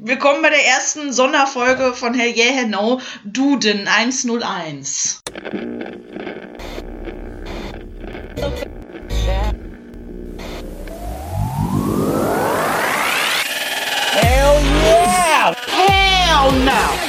Willkommen bei der ersten Sonderfolge von Hell Yeah, Hell No, Duden 101. Hell yeah! Hell no!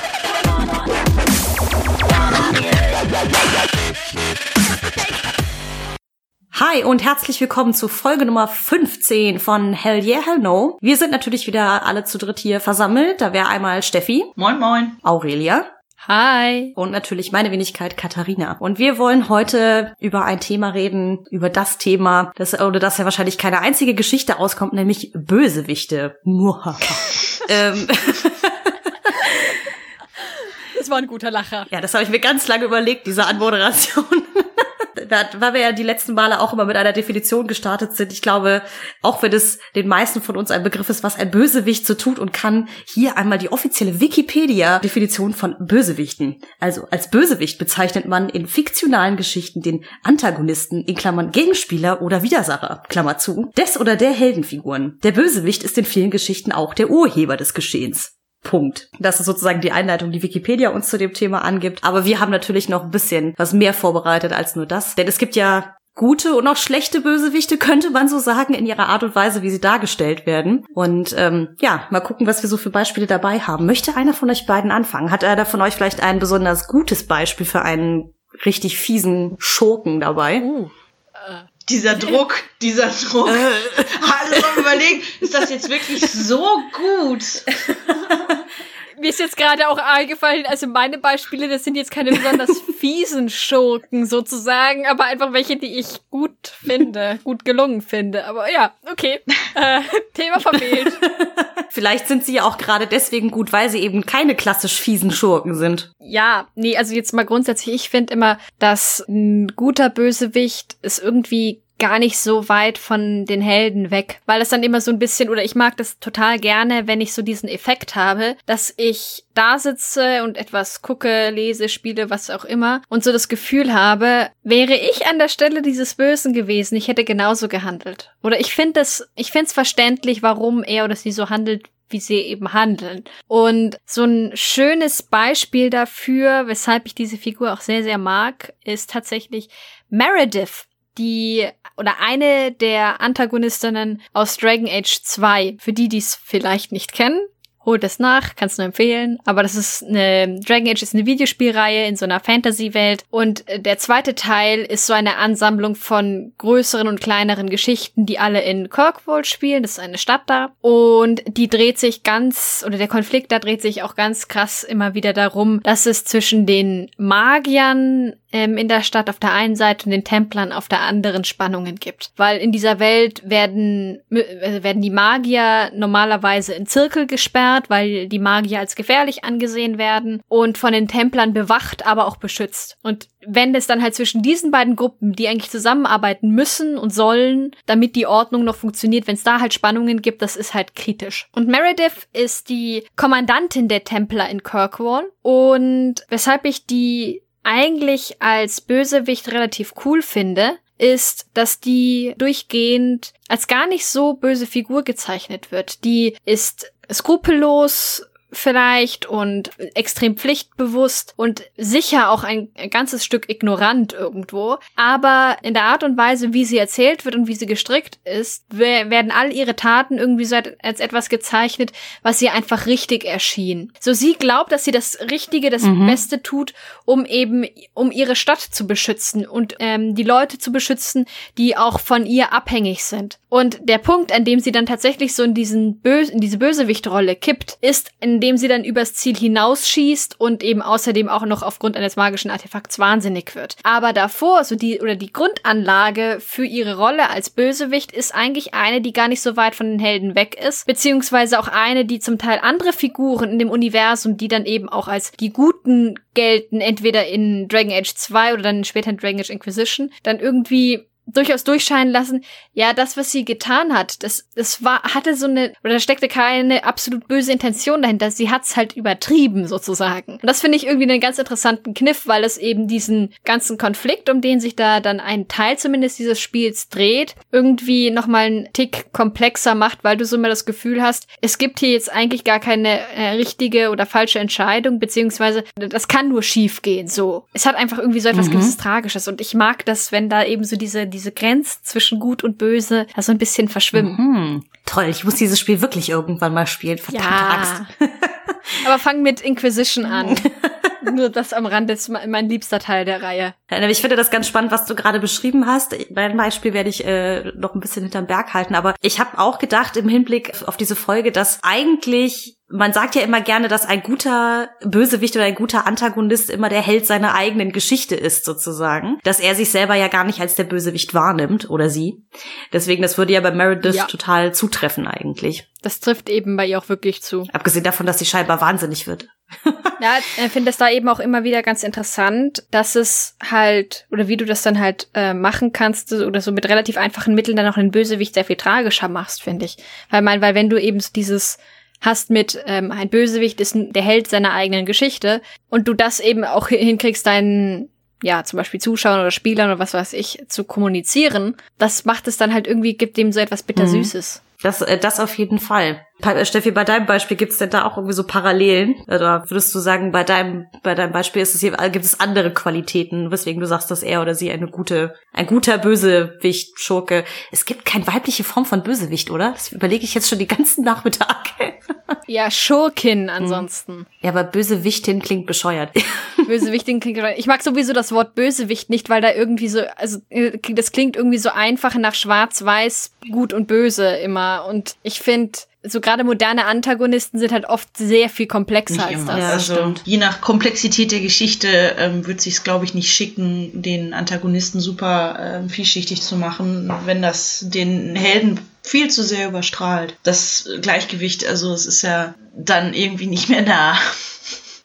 Hi und herzlich willkommen zu Folge Nummer 15 von Hell Yeah, Hell No. Wir sind natürlich wieder alle zu dritt hier versammelt. Da wäre einmal Steffi. Moin, moin. Aurelia. Hi. Und natürlich meine Wenigkeit Katharina. Und wir wollen heute über ein Thema reden, über das Thema, das, oder das ja wahrscheinlich keine einzige Geschichte auskommt, nämlich Bösewichte. ähm. Das war ein guter Lacher. Ja, das habe ich mir ganz lange überlegt, diese Anmoderation weil wir ja die letzten Male auch immer mit einer Definition gestartet sind. Ich glaube, auch wenn es den meisten von uns ein Begriff ist, was ein Bösewicht so tut und kann, hier einmal die offizielle Wikipedia-Definition von Bösewichten. Also als Bösewicht bezeichnet man in fiktionalen Geschichten den Antagonisten, in Klammern Gegenspieler oder Widersacher, Klammer zu, des oder der Heldenfiguren. Der Bösewicht ist in vielen Geschichten auch der Urheber des Geschehens. Punkt. Das ist sozusagen die Einleitung, die Wikipedia uns zu dem Thema angibt. Aber wir haben natürlich noch ein bisschen was mehr vorbereitet als nur das. Denn es gibt ja gute und auch schlechte Bösewichte, könnte man so sagen, in ihrer Art und Weise, wie sie dargestellt werden. Und ähm, ja, mal gucken, was wir so für Beispiele dabei haben. Möchte einer von euch beiden anfangen? Hat einer von euch vielleicht ein besonders gutes Beispiel für einen richtig fiesen Schurken dabei? Uh. Dieser Druck, dieser Druck. Alle mal überlegen, ist das jetzt wirklich so gut? Mir ist jetzt gerade auch eingefallen, also meine Beispiele, das sind jetzt keine besonders fiesen Schurken sozusagen, aber einfach welche, die ich gut finde, gut gelungen finde. Aber ja, okay. Äh, Thema verfehlt. Vielleicht sind sie ja auch gerade deswegen gut, weil sie eben keine klassisch fiesen Schurken sind. Ja, nee, also jetzt mal grundsätzlich, ich finde immer, dass ein guter Bösewicht ist irgendwie gar nicht so weit von den Helden weg, weil es dann immer so ein bisschen, oder ich mag das total gerne, wenn ich so diesen Effekt habe, dass ich da sitze und etwas gucke, lese, spiele, was auch immer, und so das Gefühl habe, wäre ich an der Stelle dieses Bösen gewesen, ich hätte genauso gehandelt. Oder ich finde es, ich finde es verständlich, warum er oder sie so handelt, wie sie eben handeln. Und so ein schönes Beispiel dafür, weshalb ich diese Figur auch sehr, sehr mag, ist tatsächlich Meredith die oder eine der Antagonistinnen aus Dragon Age 2. Für die, die es vielleicht nicht kennen, holt es nach, kannst nur empfehlen. Aber das ist eine, Dragon Age ist eine Videospielreihe in so einer Fantasy-Welt. Und äh, der zweite Teil ist so eine Ansammlung von größeren und kleineren Geschichten, die alle in Kirkwold spielen. Das ist eine Stadt da. Und die dreht sich ganz, oder der Konflikt da dreht sich auch ganz krass immer wieder darum, dass es zwischen den Magiern ähm, in der Stadt auf der einen Seite und den Templern auf der anderen Spannungen gibt. Weil in dieser Welt werden, äh, werden die Magier normalerweise in Zirkel gesperrt, weil die Magier als gefährlich angesehen werden und von den Templern bewacht, aber auch beschützt. Und wenn es dann halt zwischen diesen beiden Gruppen, die eigentlich zusammenarbeiten müssen und sollen, damit die Ordnung noch funktioniert, wenn es da halt Spannungen gibt, das ist halt kritisch. Und Meredith ist die Kommandantin der Templer in Kirkwall und weshalb ich die eigentlich als Bösewicht relativ cool finde, ist, dass die durchgehend als gar nicht so böse Figur gezeichnet wird. Die ist skrupellos, vielleicht und extrem pflichtbewusst und sicher auch ein, ganzes Stück ignorant irgendwo. Aber in der Art und Weise, wie sie erzählt wird und wie sie gestrickt ist, werden all ihre Taten irgendwie so als etwas gezeichnet, was ihr einfach richtig erschien. So sie glaubt, dass sie das Richtige, das mhm. Beste tut, um eben, um ihre Stadt zu beschützen und ähm, die Leute zu beschützen, die auch von ihr abhängig sind. Und der Punkt, an dem sie dann tatsächlich so in diesen Böse, in diese Bösewichtrolle kippt, ist in indem sie dann übers Ziel hinausschießt und eben außerdem auch noch aufgrund eines magischen Artefakts wahnsinnig wird. Aber davor, so die, oder die Grundanlage für ihre Rolle als Bösewicht ist eigentlich eine, die gar nicht so weit von den Helden weg ist, beziehungsweise auch eine, die zum Teil andere Figuren in dem Universum, die dann eben auch als die Guten gelten, entweder in Dragon Age 2 oder dann später in Dragon Age Inquisition, dann irgendwie durchaus durchscheinen lassen, ja, das, was sie getan hat, das, das war, hatte so eine, oder da steckte keine absolut böse Intention dahinter. Sie hat's halt übertrieben, sozusagen. Und das finde ich irgendwie einen ganz interessanten Kniff, weil es eben diesen ganzen Konflikt, um den sich da dann ein Teil zumindest dieses Spiels dreht, irgendwie nochmal einen Tick komplexer macht, weil du so immer das Gefühl hast, es gibt hier jetzt eigentlich gar keine äh, richtige oder falsche Entscheidung, beziehungsweise das kann nur schief gehen, so. Es hat einfach irgendwie so etwas mhm. gewisses Tragisches und ich mag das, wenn da eben so diese, diese Grenze zwischen gut und böse so ein bisschen verschwimmen. Mhm. Toll, ich muss dieses Spiel wirklich irgendwann mal spielen. Verdammte ja. Axt. Aber fang mit Inquisition an. Nur das am Rand ist mein liebster Teil der Reihe. Ich finde das ganz spannend, was du gerade beschrieben hast. Beim Beispiel werde ich äh, noch ein bisschen hinterm Berg halten, aber ich habe auch gedacht im Hinblick auf diese Folge, dass eigentlich man sagt ja immer gerne, dass ein guter Bösewicht oder ein guter Antagonist immer der Held seiner eigenen Geschichte ist, sozusagen. Dass er sich selber ja gar nicht als der Bösewicht wahrnimmt oder sie. Deswegen, das würde ja bei Meredith ja. total zutreffen eigentlich. Das trifft eben bei ihr auch wirklich zu. Abgesehen davon, dass sie scheinbar wahnsinnig wird. ja, ich finde es da eben auch immer wieder ganz interessant, dass es halt, oder wie du das dann halt äh, machen kannst, oder so mit relativ einfachen Mitteln dann auch den Bösewicht sehr viel tragischer machst, finde ich. Weil, mein, weil wenn du eben dieses hast mit ähm, ein Bösewicht ist der Held seiner eigenen Geschichte und du das eben auch hinkriegst, deinen ja, zum Beispiel Zuschauern oder Spielern oder was weiß ich, zu kommunizieren, das macht es dann halt irgendwie, gibt dem so etwas Bittersüßes. Mhm. Das, äh, das auf jeden Fall. Äh, Steffi, bei deinem Beispiel gibt's denn da auch irgendwie so Parallelen? Oder würdest du sagen, bei deinem, bei deinem Beispiel ist es hier, gibt es andere Qualitäten, weswegen du sagst, dass er oder sie eine gute, ein guter Bösewicht, Schurke. Es gibt keine weibliche Form von Bösewicht, oder? Das überlege ich jetzt schon die ganzen Nachmittage. Ja, Schurkin ansonsten. Ja, aber Bösewichtin klingt bescheuert. Bösewichtin klingt bescheuert. Ich mag sowieso das Wort Bösewicht nicht, weil da irgendwie so, also äh, das klingt irgendwie so einfach nach Schwarz-Weiß, Gut und Böse immer. Und ich finde, so gerade moderne Antagonisten sind halt oft sehr viel komplexer nicht als immer. das. Ja, also, stimmt. Je nach Komplexität der Geschichte ähm, wird sich glaube ich, nicht schicken, den Antagonisten super ähm, vielschichtig zu machen, wenn das den Helden viel zu sehr überstrahlt. Das Gleichgewicht, also es ist ja dann irgendwie nicht mehr da.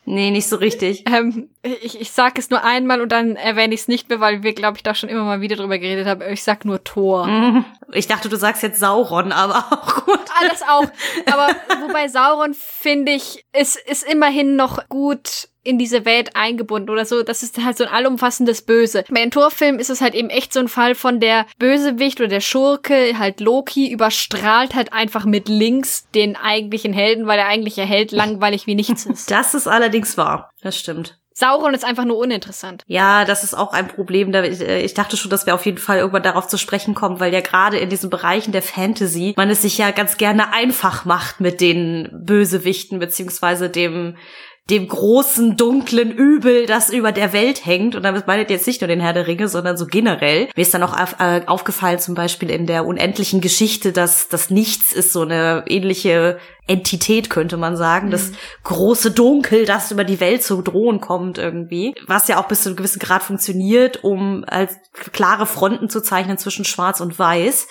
Nee, nicht so richtig. Ähm, ich, ich sag es nur einmal und dann erwähne ich es nicht mehr, weil wir, glaube ich, da schon immer mal wieder drüber geredet haben. Ich sag nur Tor. Mhm. Ich dachte, du sagst jetzt Sauron, aber auch gut. Alles auch. Aber wobei Sauron, finde ich, ist, ist immerhin noch gut in diese Welt eingebunden oder so. Das ist halt so ein allumfassendes Böse. Bei den Torfilmen ist es halt eben echt so ein Fall von der Bösewicht oder der Schurke, halt Loki, überstrahlt halt einfach mit links den eigentlichen Helden, weil der eigentliche Held langweilig wie nichts ist. Das ist allerdings wahr. Das stimmt. Sauron ist einfach nur uninteressant. Ja, das ist auch ein Problem. Äh, ich dachte schon, dass wir auf jeden Fall irgendwann darauf zu sprechen kommen, weil ja gerade in diesen Bereichen der Fantasy man es sich ja ganz gerne einfach macht mit den Bösewichten beziehungsweise dem dem großen, dunklen Übel, das über der Welt hängt. Und damit meinet jetzt nicht nur den Herr der Ringe, sondern so generell. Mir ist dann auch auf, äh, aufgefallen, zum Beispiel in der unendlichen Geschichte, dass das Nichts ist so eine ähnliche Entität, könnte man sagen. Mhm. Das große Dunkel, das über die Welt zu drohen kommt irgendwie. Was ja auch bis zu einem gewissen Grad funktioniert, um als klare Fronten zu zeichnen zwischen Schwarz und Weiß.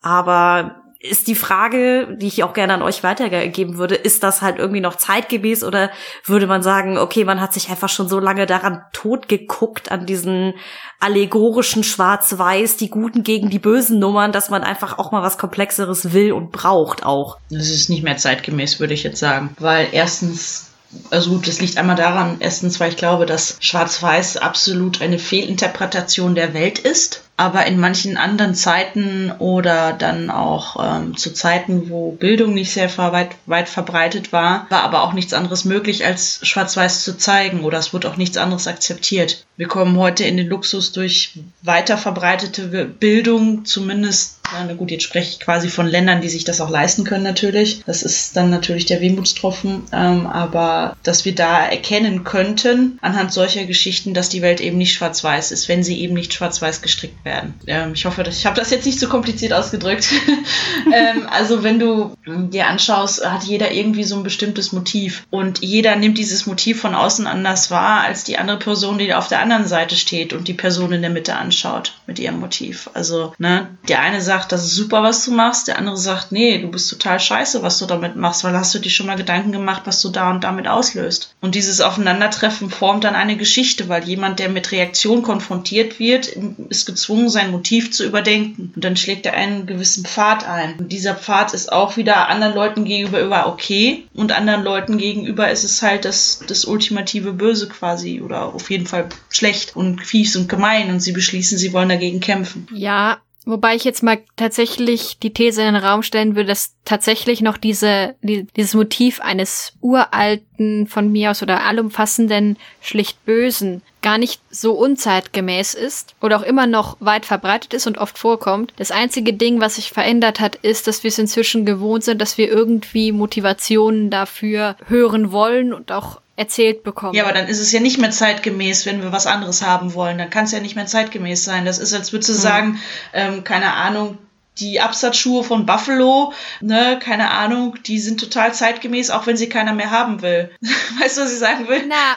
Aber ist die Frage, die ich auch gerne an euch weitergeben würde, ist das halt irgendwie noch zeitgemäß oder würde man sagen, okay, man hat sich einfach schon so lange daran totgeguckt, an diesen allegorischen Schwarz-Weiß, die Guten gegen die Bösen Nummern, dass man einfach auch mal was Komplexeres will und braucht auch. Das ist nicht mehr zeitgemäß, würde ich jetzt sagen. Weil erstens also gut, das liegt einmal daran, erstens, weil ich glaube, dass Schwarz-Weiß absolut eine Fehlinterpretation der Welt ist aber in manchen anderen Zeiten oder dann auch ähm, zu Zeiten, wo Bildung nicht sehr weit, weit verbreitet war, war aber auch nichts anderes möglich, als Schwarz-Weiß zu zeigen oder es wurde auch nichts anderes akzeptiert. Wir kommen heute in den Luxus durch weiter verbreitete Bildung, zumindest, na gut, jetzt spreche ich quasi von Ländern, die sich das auch leisten können natürlich. Das ist dann natürlich der Wehmutstropfen, ähm, aber dass wir da erkennen könnten, anhand solcher Geschichten, dass die Welt eben nicht schwarz-weiß ist, wenn sie eben nicht schwarz-weiß gestrickt werden. Ähm, ich hoffe, dass, ich habe das jetzt nicht zu so kompliziert ausgedrückt. ähm, also wenn du dir anschaust, hat jeder irgendwie so ein bestimmtes Motiv und jeder nimmt dieses Motiv von außen anders wahr als die andere Person, die auf der anderen Seite steht und die Person in der Mitte anschaut mit ihrem Motiv. Also, ne, der eine sagt, das ist super, was du machst, der andere sagt, nee, du bist total scheiße, was du damit machst, weil hast du dir schon mal Gedanken gemacht, was du da und damit auslöst. Und dieses Aufeinandertreffen formt dann eine Geschichte, weil jemand, der mit Reaktion konfrontiert wird, ist gezwungen, sein Motiv zu überdenken. Und dann schlägt er einen gewissen Pfad ein. Und dieser Pfad ist auch wieder anderen Leuten gegenüber okay und anderen Leuten gegenüber ist es halt das, das ultimative Böse quasi oder auf jeden Fall schlecht und fies und gemein und sie beschließen, sie wollen dagegen kämpfen. Ja, Wobei ich jetzt mal tatsächlich die These in den Raum stellen würde, dass tatsächlich noch diese, die, dieses Motiv eines uralten, von mir aus oder allumfassenden, schlicht Bösen gar nicht so unzeitgemäß ist oder auch immer noch weit verbreitet ist und oft vorkommt. Das einzige Ding, was sich verändert hat, ist, dass wir es inzwischen gewohnt sind, dass wir irgendwie Motivationen dafür hören wollen und auch erzählt bekommen. Ja, aber dann ist es ja nicht mehr zeitgemäß, wenn wir was anderes haben wollen. Dann kann es ja nicht mehr zeitgemäß sein. Das ist, als würdest du hm. sagen, ähm, keine Ahnung, die Absatzschuhe von Buffalo, ne, keine Ahnung, die sind total zeitgemäß, auch wenn sie keiner mehr haben will. Weißt du, was ich sagen will? Na,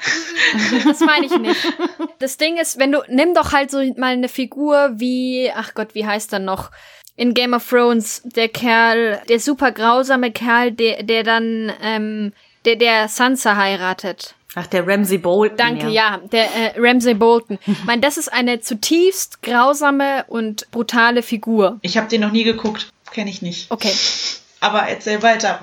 das meine ich nicht. Das Ding ist, wenn du, nimm doch halt so mal eine Figur wie, ach Gott, wie heißt er noch? In Game of Thrones, der Kerl, der super grausame Kerl, der, der dann, ähm, der, der Sansa heiratet. Ach, der Ramsey Bolton. Danke, ja, ja der äh, Ramsey Bolton. ich meine, das ist eine zutiefst grausame und brutale Figur. Ich habe den noch nie geguckt. Kenne ich nicht. Okay. Aber erzähl weiter.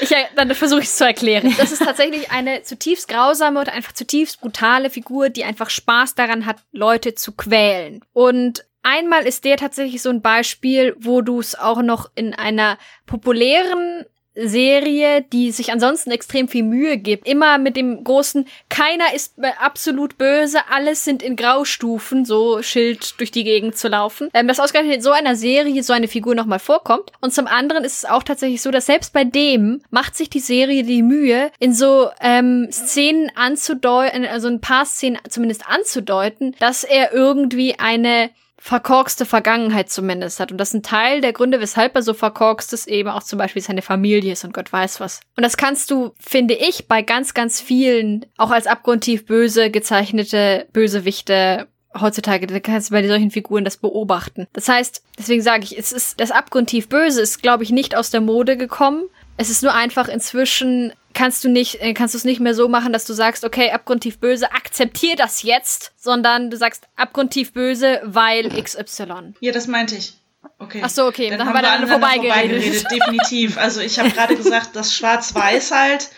Ich, äh, dann versuche ich es zu erklären. Das ist tatsächlich eine zutiefst grausame und einfach zutiefst brutale Figur, die einfach Spaß daran hat, Leute zu quälen. Und einmal ist der tatsächlich so ein Beispiel, wo du es auch noch in einer populären Serie, die sich ansonsten extrem viel Mühe gibt. Immer mit dem großen, keiner ist absolut böse, alles sind in Graustufen, so Schild durch die Gegend zu laufen. Ähm, dass ausgerechnet in so einer Serie so eine Figur nochmal vorkommt. Und zum anderen ist es auch tatsächlich so, dass selbst bei dem macht sich die Serie die Mühe, in so ähm, Szenen anzudeuten, also ein paar Szenen zumindest anzudeuten, dass er irgendwie eine verkorkste Vergangenheit zumindest hat. Und das ist ein Teil der Gründe, weshalb er so verkorkst ist, eben auch zum Beispiel seine Familie ist und Gott weiß was. Und das kannst du, finde ich, bei ganz, ganz vielen, auch als abgrundtief böse gezeichnete Bösewichte heutzutage, da kannst du bei solchen Figuren das beobachten. Das heißt, deswegen sage ich, es ist, das abgrundtief Böse ist, glaube ich, nicht aus der Mode gekommen. Es ist nur einfach inzwischen kannst du nicht, äh, kannst du es nicht mehr so machen, dass du sagst, okay, abgrundtief böse, akzeptier das jetzt, sondern du sagst abgrundtief böse, weil XY. Ja, das meinte ich. Okay. Ach so, okay, dann, dann haben wir dann vorbeigeredet. vorbeigeredet. Definitiv. Also ich habe gerade gesagt, das Schwarz-Weiß halt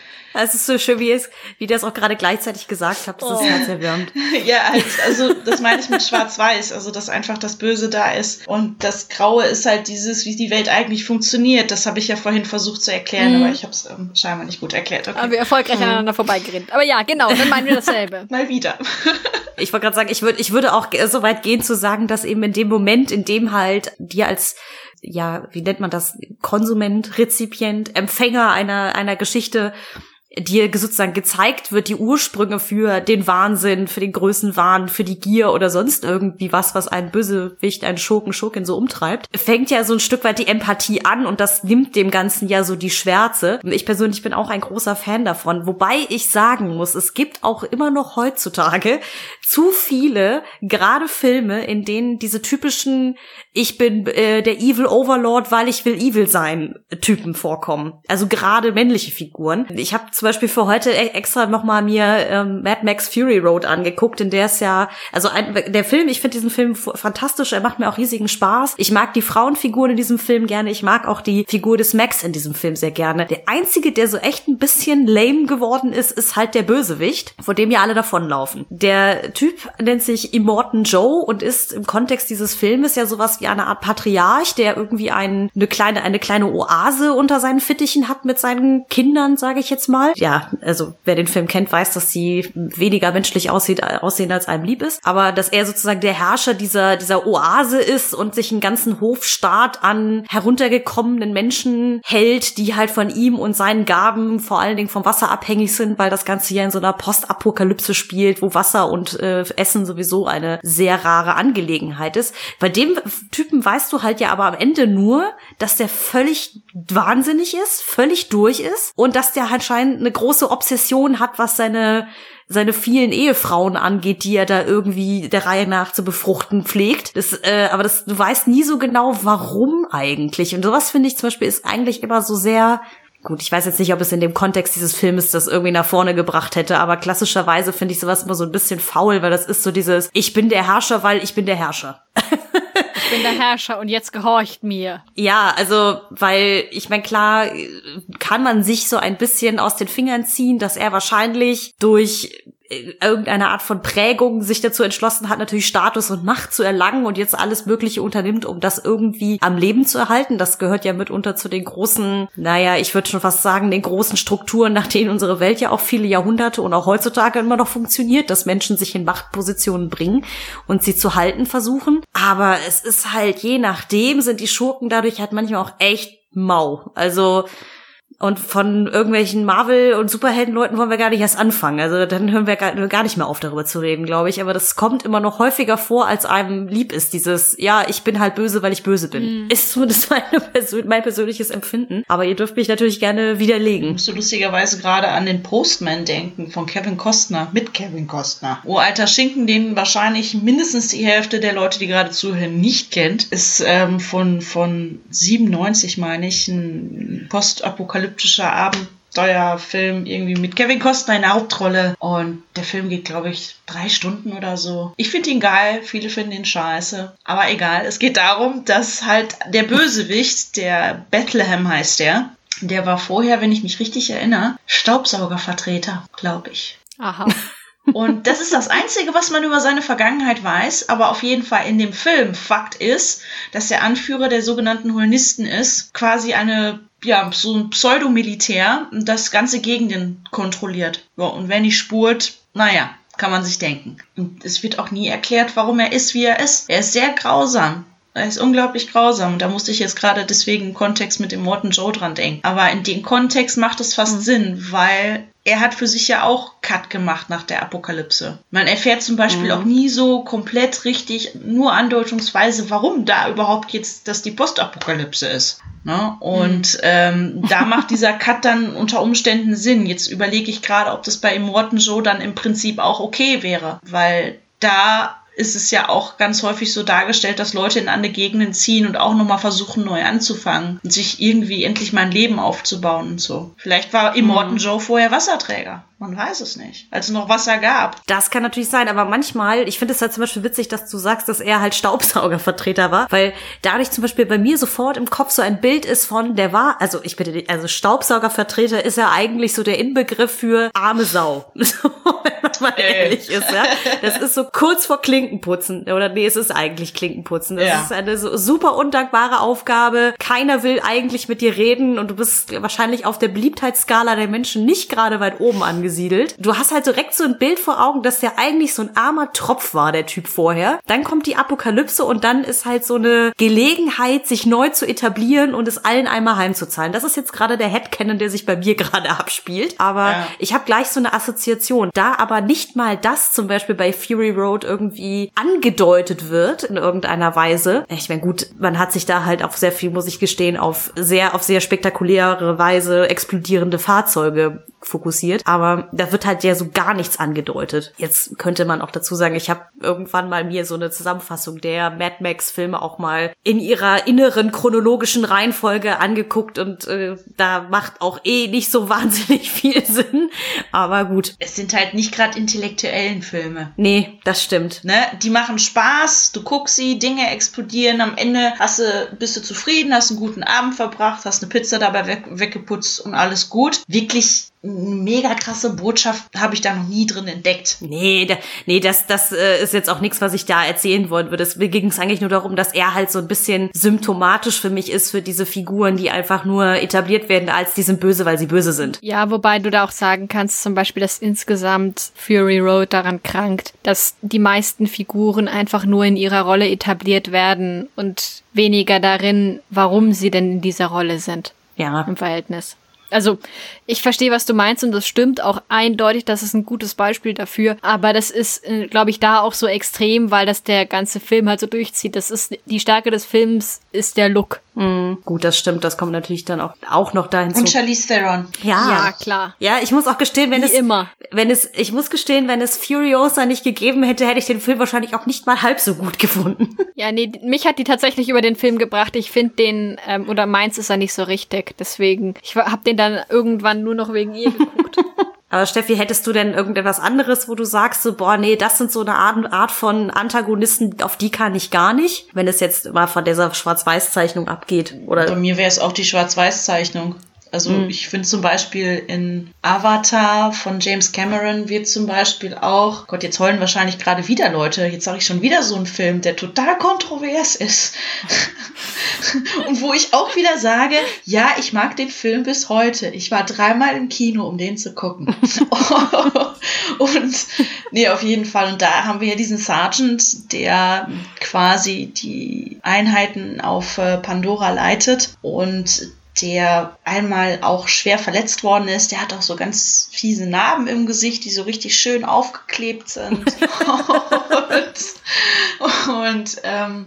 es ist so schön, wie, es, wie das auch gerade gleichzeitig gesagt habt. Das oh. ist herzerwärmend. ja, halt, also das meine ich mit Schwarz-Weiß, also dass einfach das Böse da ist. Und das Graue ist halt dieses, wie die Welt eigentlich funktioniert. Das habe ich ja vorhin versucht zu erklären, mhm. aber ich habe es ähm, scheinbar nicht gut erklärt. Okay. Aber wir erfolgreich mhm. aneinander vorbeigeredet. Aber ja, genau, dann meinen wir dasselbe. Mal wieder. ich wollte gerade sagen, ich würde ich würde auch so weit gehen zu sagen, dass eben in dem Moment, in dem halt dir als ja, wie nennt man das, Konsument, Rezipient, Empfänger einer, einer Geschichte dir sozusagen gezeigt wird, die Ursprünge für den Wahnsinn, für den Größenwahn, für die Gier oder sonst irgendwie was, was einen Bösewicht, einen Schurken, Schurkin so umtreibt, fängt ja so ein Stück weit die Empathie an und das nimmt dem Ganzen ja so die Schwärze. Ich persönlich bin auch ein großer Fan davon, wobei ich sagen muss, es gibt auch immer noch heutzutage zu viele, gerade Filme, in denen diese typischen ich bin äh, der Evil Overlord, weil ich will evil sein Typen vorkommen. Also gerade männliche Figuren. Ich habe zum Beispiel für heute e-, extra noch mal mir ähm, Mad Max Fury Road angeguckt, in der es ja, also ein, der Film, ich finde diesen Film fantastisch, er macht mir auch riesigen Spaß. Ich mag die Frauenfiguren in diesem Film gerne, ich mag auch die Figur des Max in diesem Film sehr gerne. Der einzige, der so echt ein bisschen lame geworden ist, ist halt der Bösewicht, vor dem ja alle davonlaufen. Der Typ nennt sich Immortan Joe und ist im Kontext dieses Filmes ja sowas wie eine Art Patriarch, der irgendwie ein, eine kleine, eine kleine Oase unter seinen Fittichen hat mit seinen Kindern, sage ich jetzt mal. Ja, also wer den Film kennt, weiß, dass sie weniger menschlich aussieht, aussehen, als einem lieb ist. Aber dass er sozusagen der Herrscher dieser, dieser Oase ist und sich einen ganzen Hofstaat an heruntergekommenen Menschen hält, die halt von ihm und seinen Gaben vor allen Dingen vom Wasser abhängig sind, weil das Ganze ja in so einer Postapokalypse spielt, wo Wasser und äh, Essen sowieso eine sehr rare Angelegenheit ist. Bei dem Typen weißt du halt ja aber am Ende nur, dass der völlig wahnsinnig ist, völlig durch ist und dass der anscheinend eine große Obsession hat, was seine seine vielen Ehefrauen angeht, die er da irgendwie der Reihe nach zu befruchten pflegt. Das, äh, aber das, du weißt nie so genau, warum eigentlich. Und sowas finde ich zum Beispiel ist eigentlich immer so sehr Gut, ich weiß jetzt nicht, ob es in dem Kontext dieses Filmes das irgendwie nach vorne gebracht hätte, aber klassischerweise finde ich sowas immer so ein bisschen faul, weil das ist so dieses, ich bin der Herrscher, weil ich bin der Herrscher. Ich bin der Herrscher und jetzt gehorcht mir. Ja, also, weil ich meine, klar kann man sich so ein bisschen aus den Fingern ziehen, dass er wahrscheinlich durch irgendeine Art von Prägung sich dazu entschlossen hat, natürlich Status und Macht zu erlangen und jetzt alles Mögliche unternimmt, um das irgendwie am Leben zu erhalten. Das gehört ja mitunter zu den großen, naja, ich würde schon fast sagen, den großen Strukturen, nach denen unsere Welt ja auch viele Jahrhunderte und auch heutzutage immer noch funktioniert, dass Menschen sich in Machtpositionen bringen und sie zu halten versuchen. Aber es ist halt, je nachdem sind die Schurken dadurch halt manchmal auch echt mau. Also, und von irgendwelchen Marvel- und Superheldenleuten wollen wir gar nicht erst anfangen. Also dann hören wir gar nicht mehr auf, darüber zu reden, glaube ich. Aber das kommt immer noch häufiger vor, als einem lieb ist. Dieses, ja, ich bin halt böse, weil ich böse bin. Mhm. Ist zumindest meine Persön mein persönliches Empfinden. Aber ihr dürft mich natürlich gerne widerlegen. Musst du lustigerweise gerade an den Postman denken von Kevin Costner, mit Kevin Costner. Oh, alter Schinken, den wahrscheinlich mindestens die Hälfte der Leute, die gerade zuhören, nicht kennt, ist ähm, von, von 97, meine ich, ein Postapokalypse apokalyptischer Abenteuerfilm irgendwie mit Kevin Costner in der Hauptrolle. Und der Film geht, glaube ich, drei Stunden oder so. Ich finde ihn geil, viele finden ihn scheiße. Aber egal, es geht darum, dass halt der Bösewicht, der Bethlehem heißt der, der war vorher, wenn ich mich richtig erinnere, Staubsaugervertreter, glaube ich. Aha. Und das ist das Einzige, was man über seine Vergangenheit weiß. Aber auf jeden Fall in dem Film Fakt ist, dass der Anführer der sogenannten Holnisten ist, quasi eine ja, so ein Pseudomilitär, das ganze Gegenden kontrolliert. Ja, und wenn die spurt, naja, kann man sich denken. Und es wird auch nie erklärt, warum er ist, wie er ist. Er ist sehr grausam. Er ist unglaublich grausam. Und da musste ich jetzt gerade deswegen im Kontext mit dem Morton Joe dran denken. Aber in dem Kontext macht es fast mhm. Sinn, weil er hat für sich ja auch Cut gemacht nach der Apokalypse. Man erfährt zum Beispiel mhm. auch nie so komplett richtig, nur andeutungsweise, warum da überhaupt jetzt das die Postapokalypse ist. Ne? Und mhm. ähm, da macht dieser Cut dann unter Umständen Sinn. Jetzt überlege ich gerade, ob das bei Immortan Joe dann im Prinzip auch okay wäre, weil da ist es ja auch ganz häufig so dargestellt, dass Leute in andere Gegenden ziehen und auch nochmal versuchen, neu anzufangen und sich irgendwie endlich mal ein Leben aufzubauen und so. Vielleicht war Immortan mhm. Joe vorher Wasserträger. Man weiß es nicht, als es noch Wasser gab. Das kann natürlich sein, aber manchmal, ich finde es halt zum Beispiel witzig, dass du sagst, dass er halt Staubsaugervertreter war, weil dadurch zum Beispiel bei mir sofort im Kopf so ein Bild ist von, der war, also ich bitte, also Staubsaugervertreter ist ja eigentlich so der Inbegriff für arme Sau. wenn man mal ehrlich ist, ja. Das ist so kurz vor Klinkenputzen, oder nee, es ist eigentlich Klinkenputzen. Das ja. ist eine so super undankbare Aufgabe. Keiner will eigentlich mit dir reden und du bist wahrscheinlich auf der Beliebtheitsskala der Menschen nicht gerade weit oben angekommen angesiedelt. Du hast halt direkt so ein Bild vor Augen, dass der eigentlich so ein armer Tropf war, der Typ vorher. Dann kommt die Apokalypse und dann ist halt so eine Gelegenheit, sich neu zu etablieren und es allen einmal heimzuzahlen. Das ist jetzt gerade der Headcanon, der sich bei mir gerade abspielt. Aber ja. ich habe gleich so eine Assoziation. Da aber nicht mal das zum Beispiel bei Fury Road irgendwie angedeutet wird in irgendeiner Weise. Ich meine, gut, man hat sich da halt auch sehr viel, muss ich gestehen, auf sehr, auf sehr spektakuläre Weise explodierende Fahrzeuge fokussiert, aber da wird halt ja so gar nichts angedeutet. Jetzt könnte man auch dazu sagen, ich habe irgendwann mal mir so eine Zusammenfassung der Mad Max Filme auch mal in ihrer inneren chronologischen Reihenfolge angeguckt und äh, da macht auch eh nicht so wahnsinnig viel Sinn, aber gut. Es sind halt nicht gerade intellektuellen Filme. Nee, das stimmt. Ne? Die machen Spaß, du guckst sie, Dinge explodieren, am Ende hast du, bist du zufrieden, hast einen guten Abend verbracht, hast eine Pizza dabei weg, weggeputzt und alles gut. Wirklich mega krasse Botschaft habe ich da noch nie drin entdeckt. Nee, da, nee, das, das äh, ist jetzt auch nichts, was ich da erzählen wollen würde. Es ging es eigentlich nur darum, dass er halt so ein bisschen symptomatisch für mich ist für diese Figuren, die einfach nur etabliert werden als die sind böse, weil sie böse sind. Ja, wobei du da auch sagen kannst, zum Beispiel, dass insgesamt Fury Road daran krankt, dass die meisten Figuren einfach nur in ihrer Rolle etabliert werden und weniger darin, warum sie denn in dieser Rolle sind. Ja. Im Verhältnis. Also, ich verstehe, was du meinst und das stimmt auch eindeutig, das ist ein gutes Beispiel dafür. Aber das ist, äh, glaube ich, da auch so extrem, weil das der ganze Film halt so durchzieht. Das ist, die Stärke des Films ist der Look. Mhm. Gut, das stimmt. Das kommt natürlich dann auch, auch noch dahin Und Charlize Theron. Ja. Ja, klar. Ja, ich muss auch gestehen, wenn Wie es immer. wenn es ich muss gestehen, wenn es Furiosa nicht gegeben hätte, hätte ich den Film wahrscheinlich auch nicht mal halb so gut gefunden. Ja, nee, mich hat die tatsächlich über den Film gebracht. Ich finde den, ähm, oder meins ist er nicht so richtig. Deswegen, ich habe den dann irgendwann nur noch wegen ihr geguckt. Aber Steffi, hättest du denn irgendetwas anderes, wo du sagst, so, boah, nee, das sind so eine Art, Art von Antagonisten, auf die kann ich gar nicht, wenn es jetzt mal von dieser Schwarz-Weiß-Zeichnung abgeht? Bei Oder mir wäre es auch die Schwarz-Weiß-Zeichnung. Also ich finde zum Beispiel in Avatar von James Cameron wird zum Beispiel auch, Gott, jetzt heulen wahrscheinlich gerade wieder Leute, jetzt sage ich schon wieder so einen Film, der total kontrovers ist. Und wo ich auch wieder sage, ja, ich mag den Film bis heute. Ich war dreimal im Kino, um den zu gucken. Und nee, auf jeden Fall. Und da haben wir ja diesen Sergeant, der quasi die Einheiten auf äh, Pandora leitet und der einmal auch schwer verletzt worden ist. Der hat auch so ganz fiese Narben im Gesicht, die so richtig schön aufgeklebt sind. und und ähm,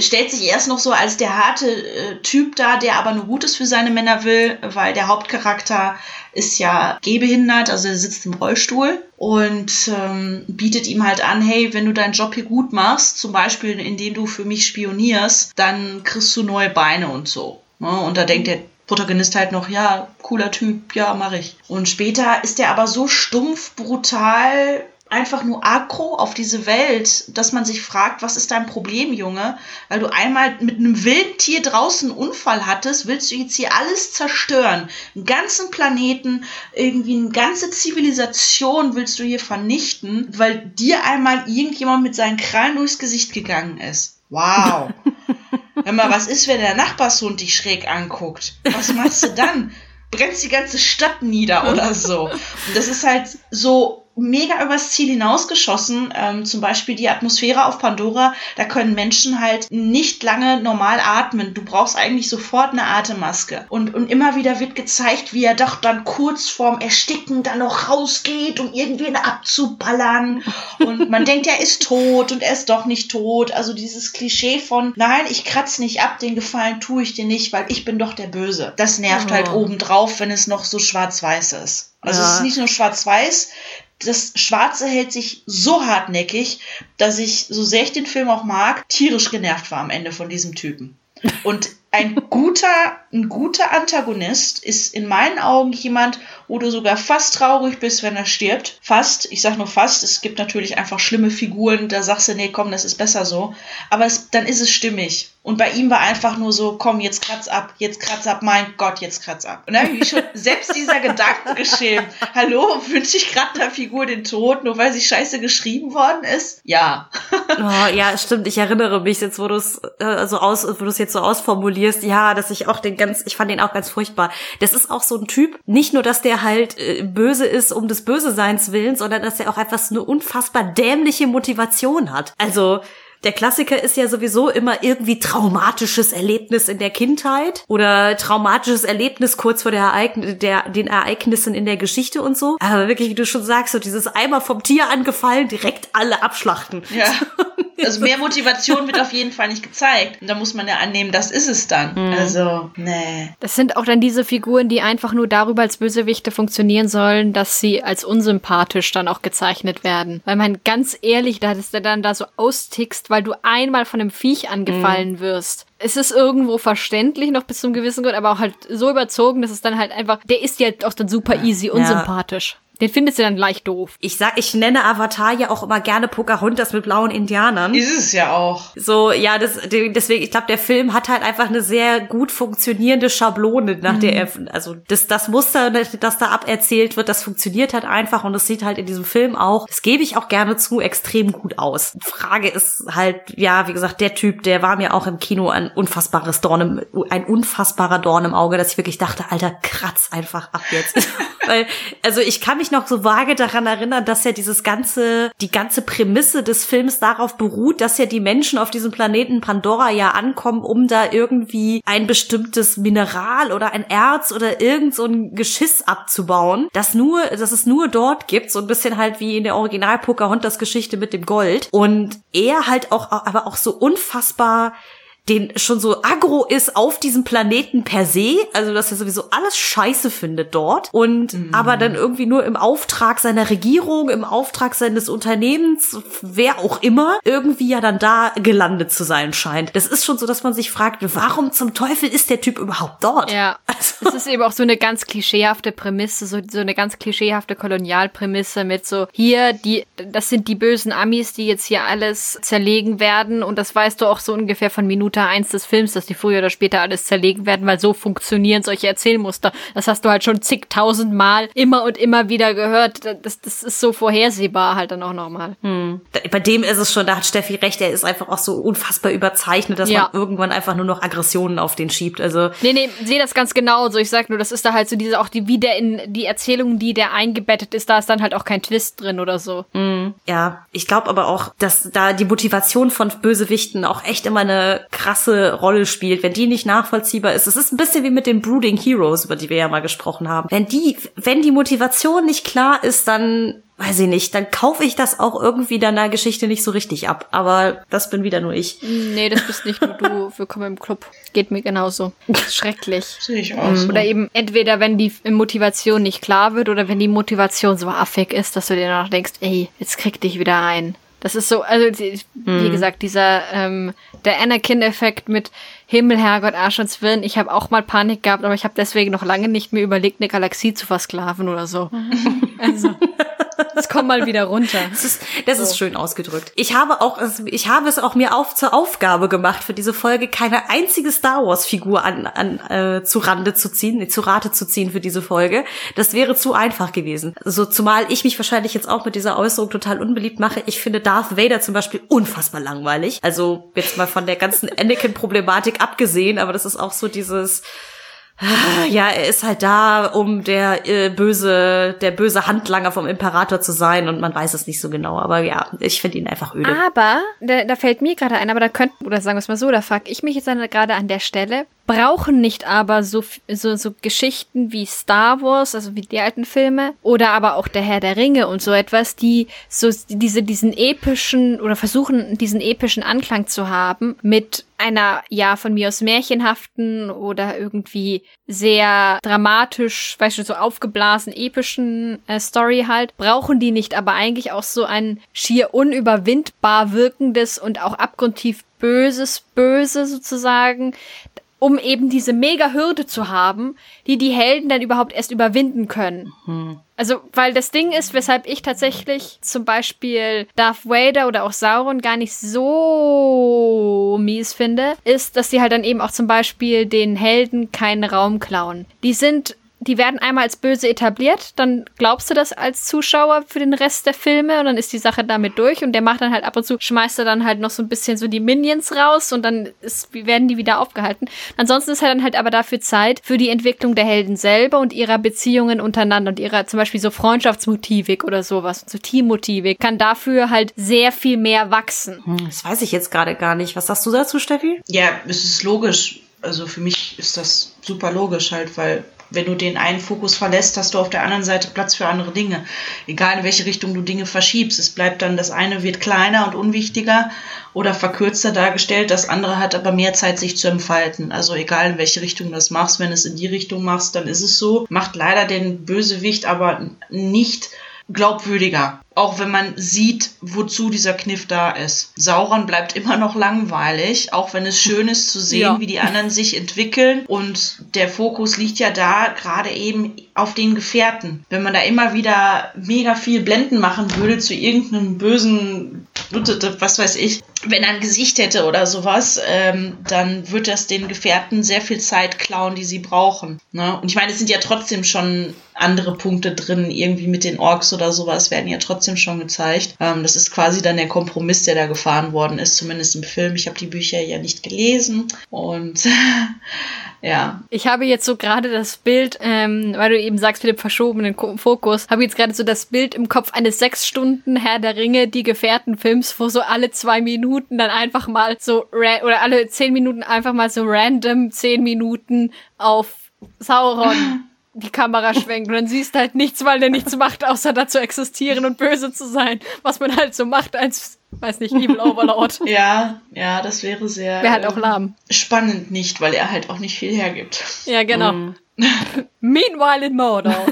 stellt sich erst noch so als der harte äh, Typ da, der aber nur Gutes für seine Männer will, weil der Hauptcharakter ist ja gehbehindert, also er sitzt im Rollstuhl und ähm, bietet ihm halt an, hey, wenn du deinen Job hier gut machst, zum Beispiel indem du für mich spionierst, dann kriegst du neue Beine und so. Ne? Und da denkt der Protagonist halt noch, ja, cooler Typ, ja, mach ich. Und später ist er aber so stumpf, brutal, einfach nur aggro auf diese Welt, dass man sich fragt, was ist dein Problem, Junge? Weil du einmal mit einem wilden Tier draußen einen Unfall hattest, willst du jetzt hier alles zerstören. Einen ganzen Planeten, irgendwie eine ganze Zivilisation willst du hier vernichten, weil dir einmal irgendjemand mit seinen Krallen durchs Gesicht gegangen ist. Wow. Hör mal, was ist, wenn der Nachbarshund dich schräg anguckt? Was machst du dann? Brennst die ganze Stadt nieder oder so. Und das ist halt so mega übers Ziel hinausgeschossen. Ähm, zum Beispiel die Atmosphäre auf Pandora, da können Menschen halt nicht lange normal atmen. Du brauchst eigentlich sofort eine Atemmaske. Und, und immer wieder wird gezeigt, wie er doch dann kurz vorm Ersticken dann noch rausgeht, um irgendwen abzuballern. Und man denkt, er ist tot und er ist doch nicht tot. Also dieses Klischee von, nein, ich kratze nicht ab, den Gefallen tue ich dir nicht, weil ich bin doch der Böse. Das nervt Oh. halt obendrauf, wenn es noch so schwarz-weiß ist. Also es Ja. ist nicht nur schwarz-weiß, das Schwarze hält sich so hartnäckig, dass ich, so sehr ich den Film auch mag, tierisch genervt war am Ende von diesem Typen. Und ein guter, ein guter Antagonist ist in meinen Augen jemand, wo du sogar fast traurig bist, wenn er stirbt. Fast, ich sag nur fast, es gibt natürlich einfach schlimme Figuren, da sagst du, nee, komm, das ist besser so. Aber es, dann ist es stimmig. Und bei ihm war einfach nur so, komm, jetzt kratz ab, jetzt kratz ab, mein Gott, jetzt kratz ab. Und dann habe ich mich schon selbst dieser Gedanken geschämt. Hallo, wünsche ich gerade einer Figur den Tod, nur weil sie scheiße geschrieben worden ist? Ja. Oh, ja, stimmt. Ich erinnere mich jetzt, wo du es äh, so aus, wo du es jetzt so ausformulierst. Ja, dass ich auch den ganz, ich fand den auch ganz furchtbar. Das ist auch so ein Typ. Nicht nur, dass der halt äh, böse ist um des Böseseins willen, sondern dass er auch so eine unfassbar dämliche Motivation hat. Also der Klassiker ist ja sowieso immer irgendwie traumatisches Erlebnis in der Kindheit oder traumatisches Erlebnis kurz vor der Ereign der, den Ereignissen in der Geschichte und so. Aber wirklich, wie du schon sagst, so dieses einmal vom Tier angefallen, direkt alle abschlachten. Ja. Also mehr Motivation wird auf jeden Fall nicht gezeigt. Und da muss man ja annehmen, das ist es dann. Also, nee. Das sind auch dann diese Figuren, die einfach nur darüber als Bösewichte funktionieren sollen, dass sie als unsympathisch dann auch gezeichnet werden. Weil man ganz ehrlich, da dass du dann da so austickst, weil du einmal von einem Viech angefallen wirst. Es ist irgendwo verständlich noch bis zum gewissen Grad, aber auch halt so überzogen, dass es dann halt einfach, der ist ja auch dann super easy, unsympathisch. Den findest du dann leicht doof. Ich sag, ich nenne Avatar ja auch immer gerne Pocahontas mit blauen Indianern. Ist es ja auch. So, ja, das, deswegen, ich glaube, der Film hat halt einfach eine sehr gut funktionierende Schablone, nach der er, also das, das Muster, das da aberzählt wird, das funktioniert halt einfach und das sieht halt in diesem Film auch, das gebe ich auch gerne zu, extrem gut aus. Frage ist halt, ja, wie gesagt, der Typ, der war mir auch im Kino ein unfassbares Dorn im, ein unfassbarer Dorn im Auge, dass ich wirklich dachte, Alter, kratz einfach ab jetzt. Weil, also ich kann mich noch so vage daran erinnern, dass ja dieses ganze, die ganze Prämisse des Films darauf beruht, dass ja die Menschen auf diesem Planeten Pandora ja ankommen, um da irgendwie ein bestimmtes Mineral oder ein Erz oder irgend so ein Geschiss abzubauen, das nur, dass es nur dort gibt, so ein bisschen halt wie in der Original Pocahontas Geschichte mit dem Gold. Und er halt auch, aber auch so unfassbar den schon so aggro ist auf diesem Planeten per se, also dass er sowieso alles scheiße findet dort und mhm. aber dann irgendwie nur im Auftrag seiner Regierung, im Auftrag seines Unternehmens, wer auch immer, irgendwie ja dann da gelandet zu sein scheint. Das ist schon so, dass man sich fragt, warum zum Teufel ist der Typ überhaupt dort? Ja. Also. Es ist eben auch so eine ganz klischeehafte Prämisse, so, so eine ganz klischeehafte Kolonialprämisse mit so, hier, die, das sind die bösen Amis, die jetzt hier alles zerlegen werden und das weißt du auch so ungefähr von Minute eins des Films, dass die früher oder später alles zerlegen werden, weil so funktionieren solche Erzählmuster. Das hast du halt schon zigtausend Mal immer und immer wieder gehört. Das, das ist so vorhersehbar halt dann auch nochmal. Hm. Bei dem ist es schon, da hat Steffi recht, er ist einfach auch so unfassbar überzeichnet, dass ja. man irgendwann einfach nur noch Aggressionen auf den schiebt. Also nee, nee, sehe das ganz genau so. Ich sag nur, das ist da halt so diese, auch die, wie der in die Erzählung, die der eingebettet ist, da ist dann halt auch kein Twist drin oder so. Mm, ja, ich glaube aber auch, dass da die Motivation von Bösewichten auch echt immer eine krasse Rolle spielt. Wenn die nicht nachvollziehbar ist, es ist ein bisschen wie mit den Brooding Heroes, über die wir ja mal gesprochen haben. Wenn die, wenn die Motivation nicht klar ist, dann weiß ich nicht, dann kaufe ich das auch irgendwie deiner Geschichte nicht so richtig ab. Aber das bin wieder nur ich. Nee, das bist nicht nur du. Willkommen im Club. Geht mir genauso. Schrecklich. Sehe ich auch so. Oder eben entweder, wenn die Motivation nicht klar wird oder wenn die Motivation so affig ist, dass du dir noch denkst, ey, jetzt krieg dich wieder ein. Das ist so, also wie mhm. gesagt, dieser ähm, der Anakin-Effekt mit Himmel, Herrgott, Arsch und Zwirn. Ich habe auch mal Panik gehabt, aber ich habe deswegen noch lange nicht mehr überlegt, eine Galaxie zu versklaven oder so. also es kommt mal wieder runter. Das ist, das so. ist schön ausgedrückt. Ich habe auch, ich habe es auch mir auf zur Aufgabe gemacht für diese Folge, keine einzige Star Wars Figur an, an äh, zu Rande zu ziehen, zu Rate zu ziehen für diese Folge. Das wäre zu einfach gewesen. So also, zumal ich mich wahrscheinlich jetzt auch mit dieser Äußerung total unbeliebt mache. Ich finde Darth Vader zum Beispiel unfassbar langweilig. Also jetzt mal von der ganzen Anakin-Problematik abgesehen, aber das ist auch so dieses ja, er ist halt da, um der äh, böse, der böse Handlanger vom Imperator zu sein und man weiß es nicht so genau. Aber ja, ich finde ihn einfach öde. Aber, da, da fällt mir gerade ein, aber da könnten, oder sagen wir es mal so, da frag ich mich jetzt gerade an der Stelle, brauchen nicht aber so, so, so Geschichten wie Star Wars, also wie die alten Filme, oder aber auch der Herr der Ringe und so etwas, die so diese, diesen epischen oder versuchen, diesen epischen Anklang zu haben mit einer, ja, von mir aus märchenhaften oder irgendwie sehr dramatisch, weißt du, so aufgeblasen, epischen äh, Story halt, brauchen die nicht aber eigentlich auch so ein schier unüberwindbar wirkendes und auch abgrundtief böses Böse sozusagen, um eben diese mega Hürde zu haben, die die Helden dann überhaupt erst überwinden können. Mhm. Also, weil das Ding ist, weshalb ich tatsächlich zum Beispiel Darth Vader oder auch Sauron gar nicht so mies finde, ist, dass die halt dann eben auch zum Beispiel den Helden keinen Raum klauen. Die sind die werden einmal als böse etabliert, dann glaubst du das als Zuschauer für den Rest der Filme und dann ist die Sache damit durch und der macht dann halt ab und zu, schmeißt er dann halt noch so ein bisschen so die Minions raus und dann ist, werden die wieder aufgehalten. Ansonsten ist halt dann halt aber dafür Zeit für die Entwicklung der Helden selber und ihrer Beziehungen untereinander und ihrer zum Beispiel so Freundschaftsmotivik oder sowas, so Teammotivik, kann dafür halt sehr viel mehr wachsen. Hm, das weiß ich jetzt gerade gar nicht. Was sagst du dazu, Steffi? Ja, es ist logisch. Also für mich ist das super logisch halt, weil wenn du den einen Fokus verlässt, hast du auf der anderen Seite Platz für andere Dinge. Egal in welche Richtung du Dinge verschiebst. Es bleibt dann, das eine wird kleiner und unwichtiger oder verkürzter dargestellt, das andere hat aber mehr Zeit, sich zu entfalten. Also egal in welche Richtung du das machst, wenn es in die Richtung machst, dann ist es so. Macht leider den Bösewicht aber nicht glaubwürdiger. Auch wenn man sieht, wozu dieser Kniff da ist. Sauron bleibt immer noch langweilig, auch wenn es schön ist zu sehen, ja. wie die anderen sich entwickeln. Und der Fokus liegt ja da gerade eben auf den Gefährten. Wenn man da immer wieder mega viel Blenden machen würde zu irgendeinem bösen, was weiß ich, wenn er ein Gesicht hätte oder sowas, ähm, dann wird das den Gefährten sehr viel Zeit klauen, die sie brauchen. Ne? Und ich meine, es sind ja trotzdem schon andere Punkte drin, irgendwie mit den Orks oder sowas werden ja trotzdem schon gezeigt. Ähm, das ist quasi dann der Kompromiss, der da gefahren worden ist, zumindest im Film. Ich habe die Bücher ja nicht gelesen und ja. Ich habe jetzt so gerade das Bild, ähm, weil du eben sagst, mit dem verschobenen Fokus, habe jetzt gerade so das Bild im Kopf eines sechs Stunden Herr der Ringe, die Gefährtenfilms, wo so alle zwei Minuten dann einfach mal so, oder alle zehn Minuten einfach mal so random zehn Minuten auf Sauron die Kamera schwenkt und dann siehst halt nichts, weil der nichts macht, außer da zu existieren und böse zu sein, was man halt so macht als, weiß nicht, Evil Overlord. Ja, ja, das wäre sehr Wäre halt auch ähm, lahm. spannend nicht, weil er halt auch nicht viel hergibt. Ja, genau. Mhm. Meanwhile in Mordor.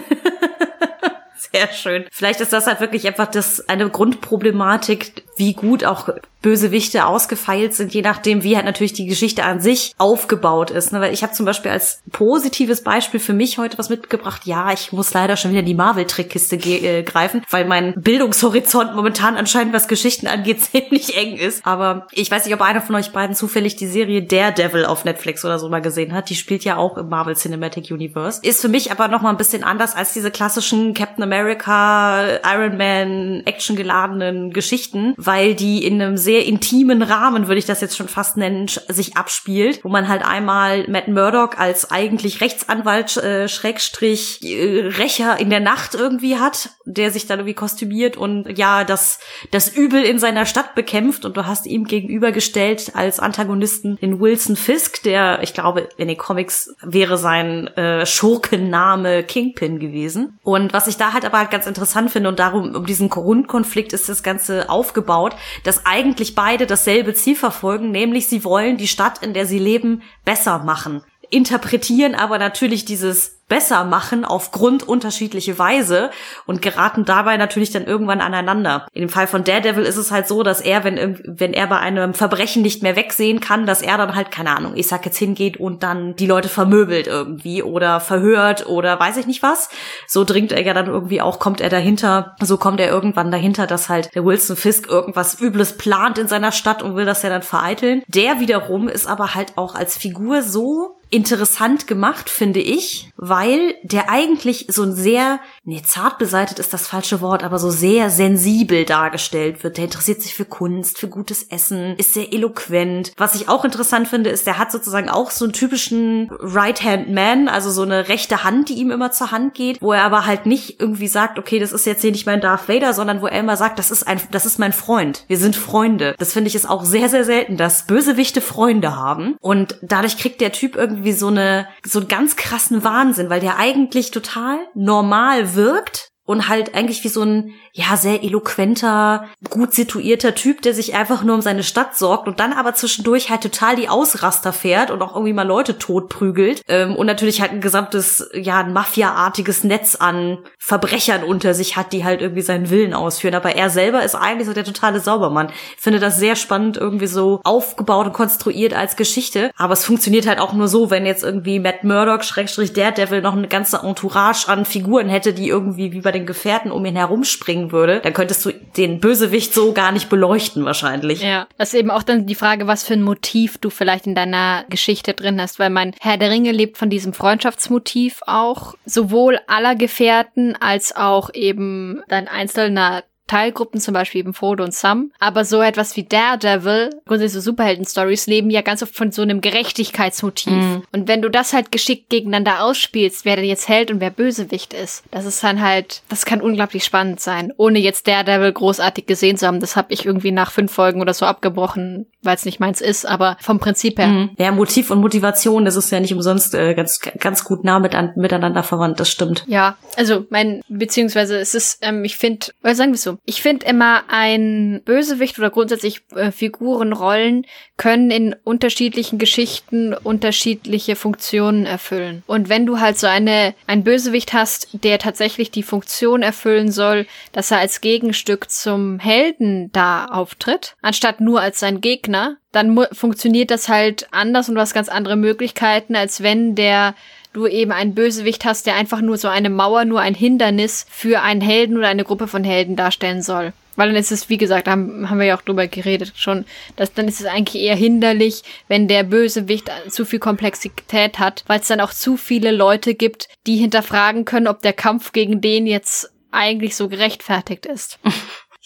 Sehr schön. Vielleicht ist das halt wirklich einfach das eine Grundproblematik, wie gut auch Bösewichte ausgefeilt sind, je nachdem, wie halt natürlich die Geschichte an sich aufgebaut ist. Ne? Weil ich habe zum Beispiel als positives Beispiel für mich heute was mitgebracht. Ja, ich muss leider schon wieder in die Marvel-Trickkiste äh, greifen, weil mein Bildungshorizont momentan anscheinend, was Geschichten angeht, ziemlich eng ist. Aber ich weiß nicht, ob einer von euch beiden zufällig die Serie Daredevil auf Netflix oder so mal gesehen hat. Die spielt ja auch im Marvel Cinematic Universe. Ist für mich aber noch mal ein bisschen anders als diese klassischen Captain America, Iron Man, actiongeladenen Geschichten, weil die in einem sehr intimen Rahmen, würde ich das jetzt schon fast nennen, sich abspielt, wo man halt einmal Matt Murdock als eigentlich Rechtsanwalt äh, Schrägstrich äh, Rächer in der Nacht irgendwie hat, der sich dann irgendwie kostümiert und ja, das, das Übel in seiner Stadt bekämpft und du hast ihm gegenübergestellt als Antagonisten den Wilson Fisk, der, ich glaube, in den Comics wäre sein äh, Schurkenname Kingpin gewesen. Und was ich da halt aber halt ganz interessant finde und darum, um diesen Grundkonflikt ist das Ganze aufgebaut, dass eigentlich beide dasselbe Ziel verfolgen, nämlich sie wollen die Stadt, in der sie leben, besser machen. Interpretieren aber natürlich dieses besser machen aufgrund unterschiedliche Weise und geraten dabei natürlich dann irgendwann aneinander. In dem Fall von Daredevil ist es halt so, dass er, wenn, wenn er bei einem Verbrechen nicht mehr wegsehen kann, dass er dann halt, keine Ahnung, ich sag jetzt hingeht und dann die Leute vermöbelt irgendwie oder verhört oder weiß ich nicht was. So dringt er ja dann irgendwie auch, kommt er dahinter, so kommt er irgendwann dahinter, dass halt der Wilson Fisk irgendwas Übles plant in seiner Stadt und will das ja dann vereiteln. Der wiederum ist aber halt auch als Figur so interessant gemacht, finde ich, weil der eigentlich so ein sehr, nee, zart beseitet ist das falsche Wort, aber so sehr sensibel dargestellt wird. Der interessiert sich für Kunst, für gutes Essen, ist sehr eloquent. Was ich auch interessant finde, ist, der hat sozusagen auch so einen typischen Right-Hand-Man, also so eine rechte Hand, die ihm immer zur Hand geht, wo er aber halt nicht irgendwie sagt, okay, das ist jetzt hier nicht mein Darth Vader, sondern wo er immer sagt, das ist ein, das ist mein Freund. Wir sind Freunde. Das finde ich ist auch sehr, sehr selten, dass Bösewichte Freunde haben. Und dadurch kriegt der Typ irgendwie so eine, so einen ganz krassen Wahnsinn, weil der eigentlich total normal wirkt und halt eigentlich wie so ein, ja, sehr eloquenter, gut situierter Typ, der sich einfach nur um seine Stadt sorgt und dann aber zwischendurch halt total die Ausraster fährt und auch irgendwie mal Leute totprügelt ähm, und natürlich halt ein gesamtes, ja, ein Mafia-artiges Netz an Verbrechern unter sich hat, die halt irgendwie seinen Willen ausführen. Aber er selber ist eigentlich so der totale Saubermann. Ich finde das sehr spannend, irgendwie so aufgebaut und konstruiert als Geschichte. Aber es funktioniert halt auch nur so, wenn jetzt irgendwie Matt Murdock, Schrägstrich Daredevil, noch eine ganze Entourage an Figuren hätte, die irgendwie wie bei den Gefährten um ihn herumspringen würde, dann könntest du den Bösewicht so gar nicht beleuchten wahrscheinlich. Ja, das ist eben auch dann die Frage, was für ein Motiv du vielleicht in deiner Geschichte drin hast, weil mein Herr der Ringe lebt von diesem Freundschaftsmotiv auch, sowohl aller Gefährten als auch eben dann einzelner Teilgruppen, zum Beispiel eben Frodo und Sam. Aber so etwas wie Daredevil, grundsätzlich so Superhelden-Stories, leben ja ganz oft von so einem Gerechtigkeitsmotiv. Und wenn du das halt geschickt gegeneinander ausspielst, wer denn jetzt Held und wer Bösewicht ist, das ist dann halt, das kann unglaublich spannend sein, ohne jetzt Daredevil großartig gesehen zu haben. Das habe ich irgendwie nach fünf Folgen oder so abgebrochen, weil es nicht meins ist, aber vom Prinzip her. Mhm. Ja, Motiv und Motivation, das ist ja nicht umsonst äh, ganz, ganz gut nah mit an, miteinander verwandt, das stimmt. Ja, also mein, beziehungsweise es ist, ähm, ich finde, oder sagen wir es ich finde immer ein Bösewicht oder grundsätzlich äh, Figurenrollen können in unterschiedlichen Geschichten unterschiedliche Funktionen erfüllen. Und wenn du halt so eine, ein Bösewicht hast, der tatsächlich die Funktion erfüllen soll, dass er als Gegenstück zum Helden da auftritt, anstatt nur als sein Gegner, dann funktioniert das halt anders und du hast ganz andere Möglichkeiten, als wenn der du eben einen Bösewicht hast, der einfach nur so eine Mauer, nur ein Hindernis für einen Helden oder eine Gruppe von Helden darstellen soll. Weil dann ist es, wie gesagt, haben, haben wir ja auch drüber geredet schon, dass dann ist es eigentlich eher hinderlich, wenn der Bösewicht zu viel Komplexität hat, weil es dann auch zu viele Leute gibt, die hinterfragen können, ob der Kampf gegen den jetzt eigentlich so gerechtfertigt ist.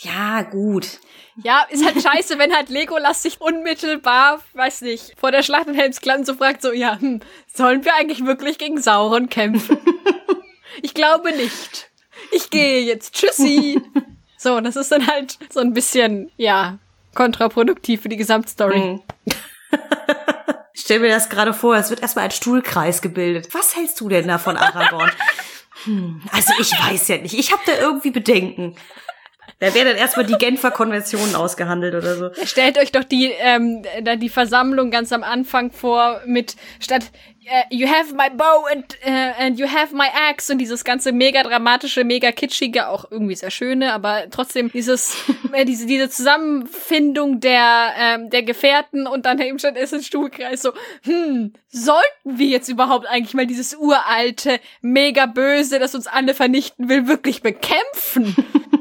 Ja, gut. Ja, ist halt scheiße, wenn halt Legolas sich unmittelbar, weiß nicht, vor der Schlacht in Helmsklamm so fragt, so, ja, hm, sollen wir eigentlich wirklich gegen Sauron kämpfen? ich glaube nicht. Ich gehe jetzt. Tschüssi. so, das ist dann halt so ein bisschen, ja, kontraproduktiv für die Gesamtstory. Mhm. stell mir das gerade vor, es wird erstmal ein Stuhlkreis gebildet. Was hältst du denn da von Aragorn? hm, also ich weiß ja nicht. Ich habe da irgendwie Bedenken. Da werden dann erstmal die Genfer Konventionen ausgehandelt oder so. Stellt euch doch die, ähm, dann die Versammlung ganz am Anfang vor mit statt uh, You have my bow and, uh, and you have my axe und dieses ganze mega dramatische, mega kitschige, auch irgendwie sehr schöne, aber trotzdem dieses, äh, diese, diese Zusammenfindung der, ähm, der Gefährten und dann eben schon ist ein Stuhlkreis so, hm, sollten wir jetzt überhaupt eigentlich mal dieses uralte, mega böse, das uns alle vernichten will, wirklich bekämpfen?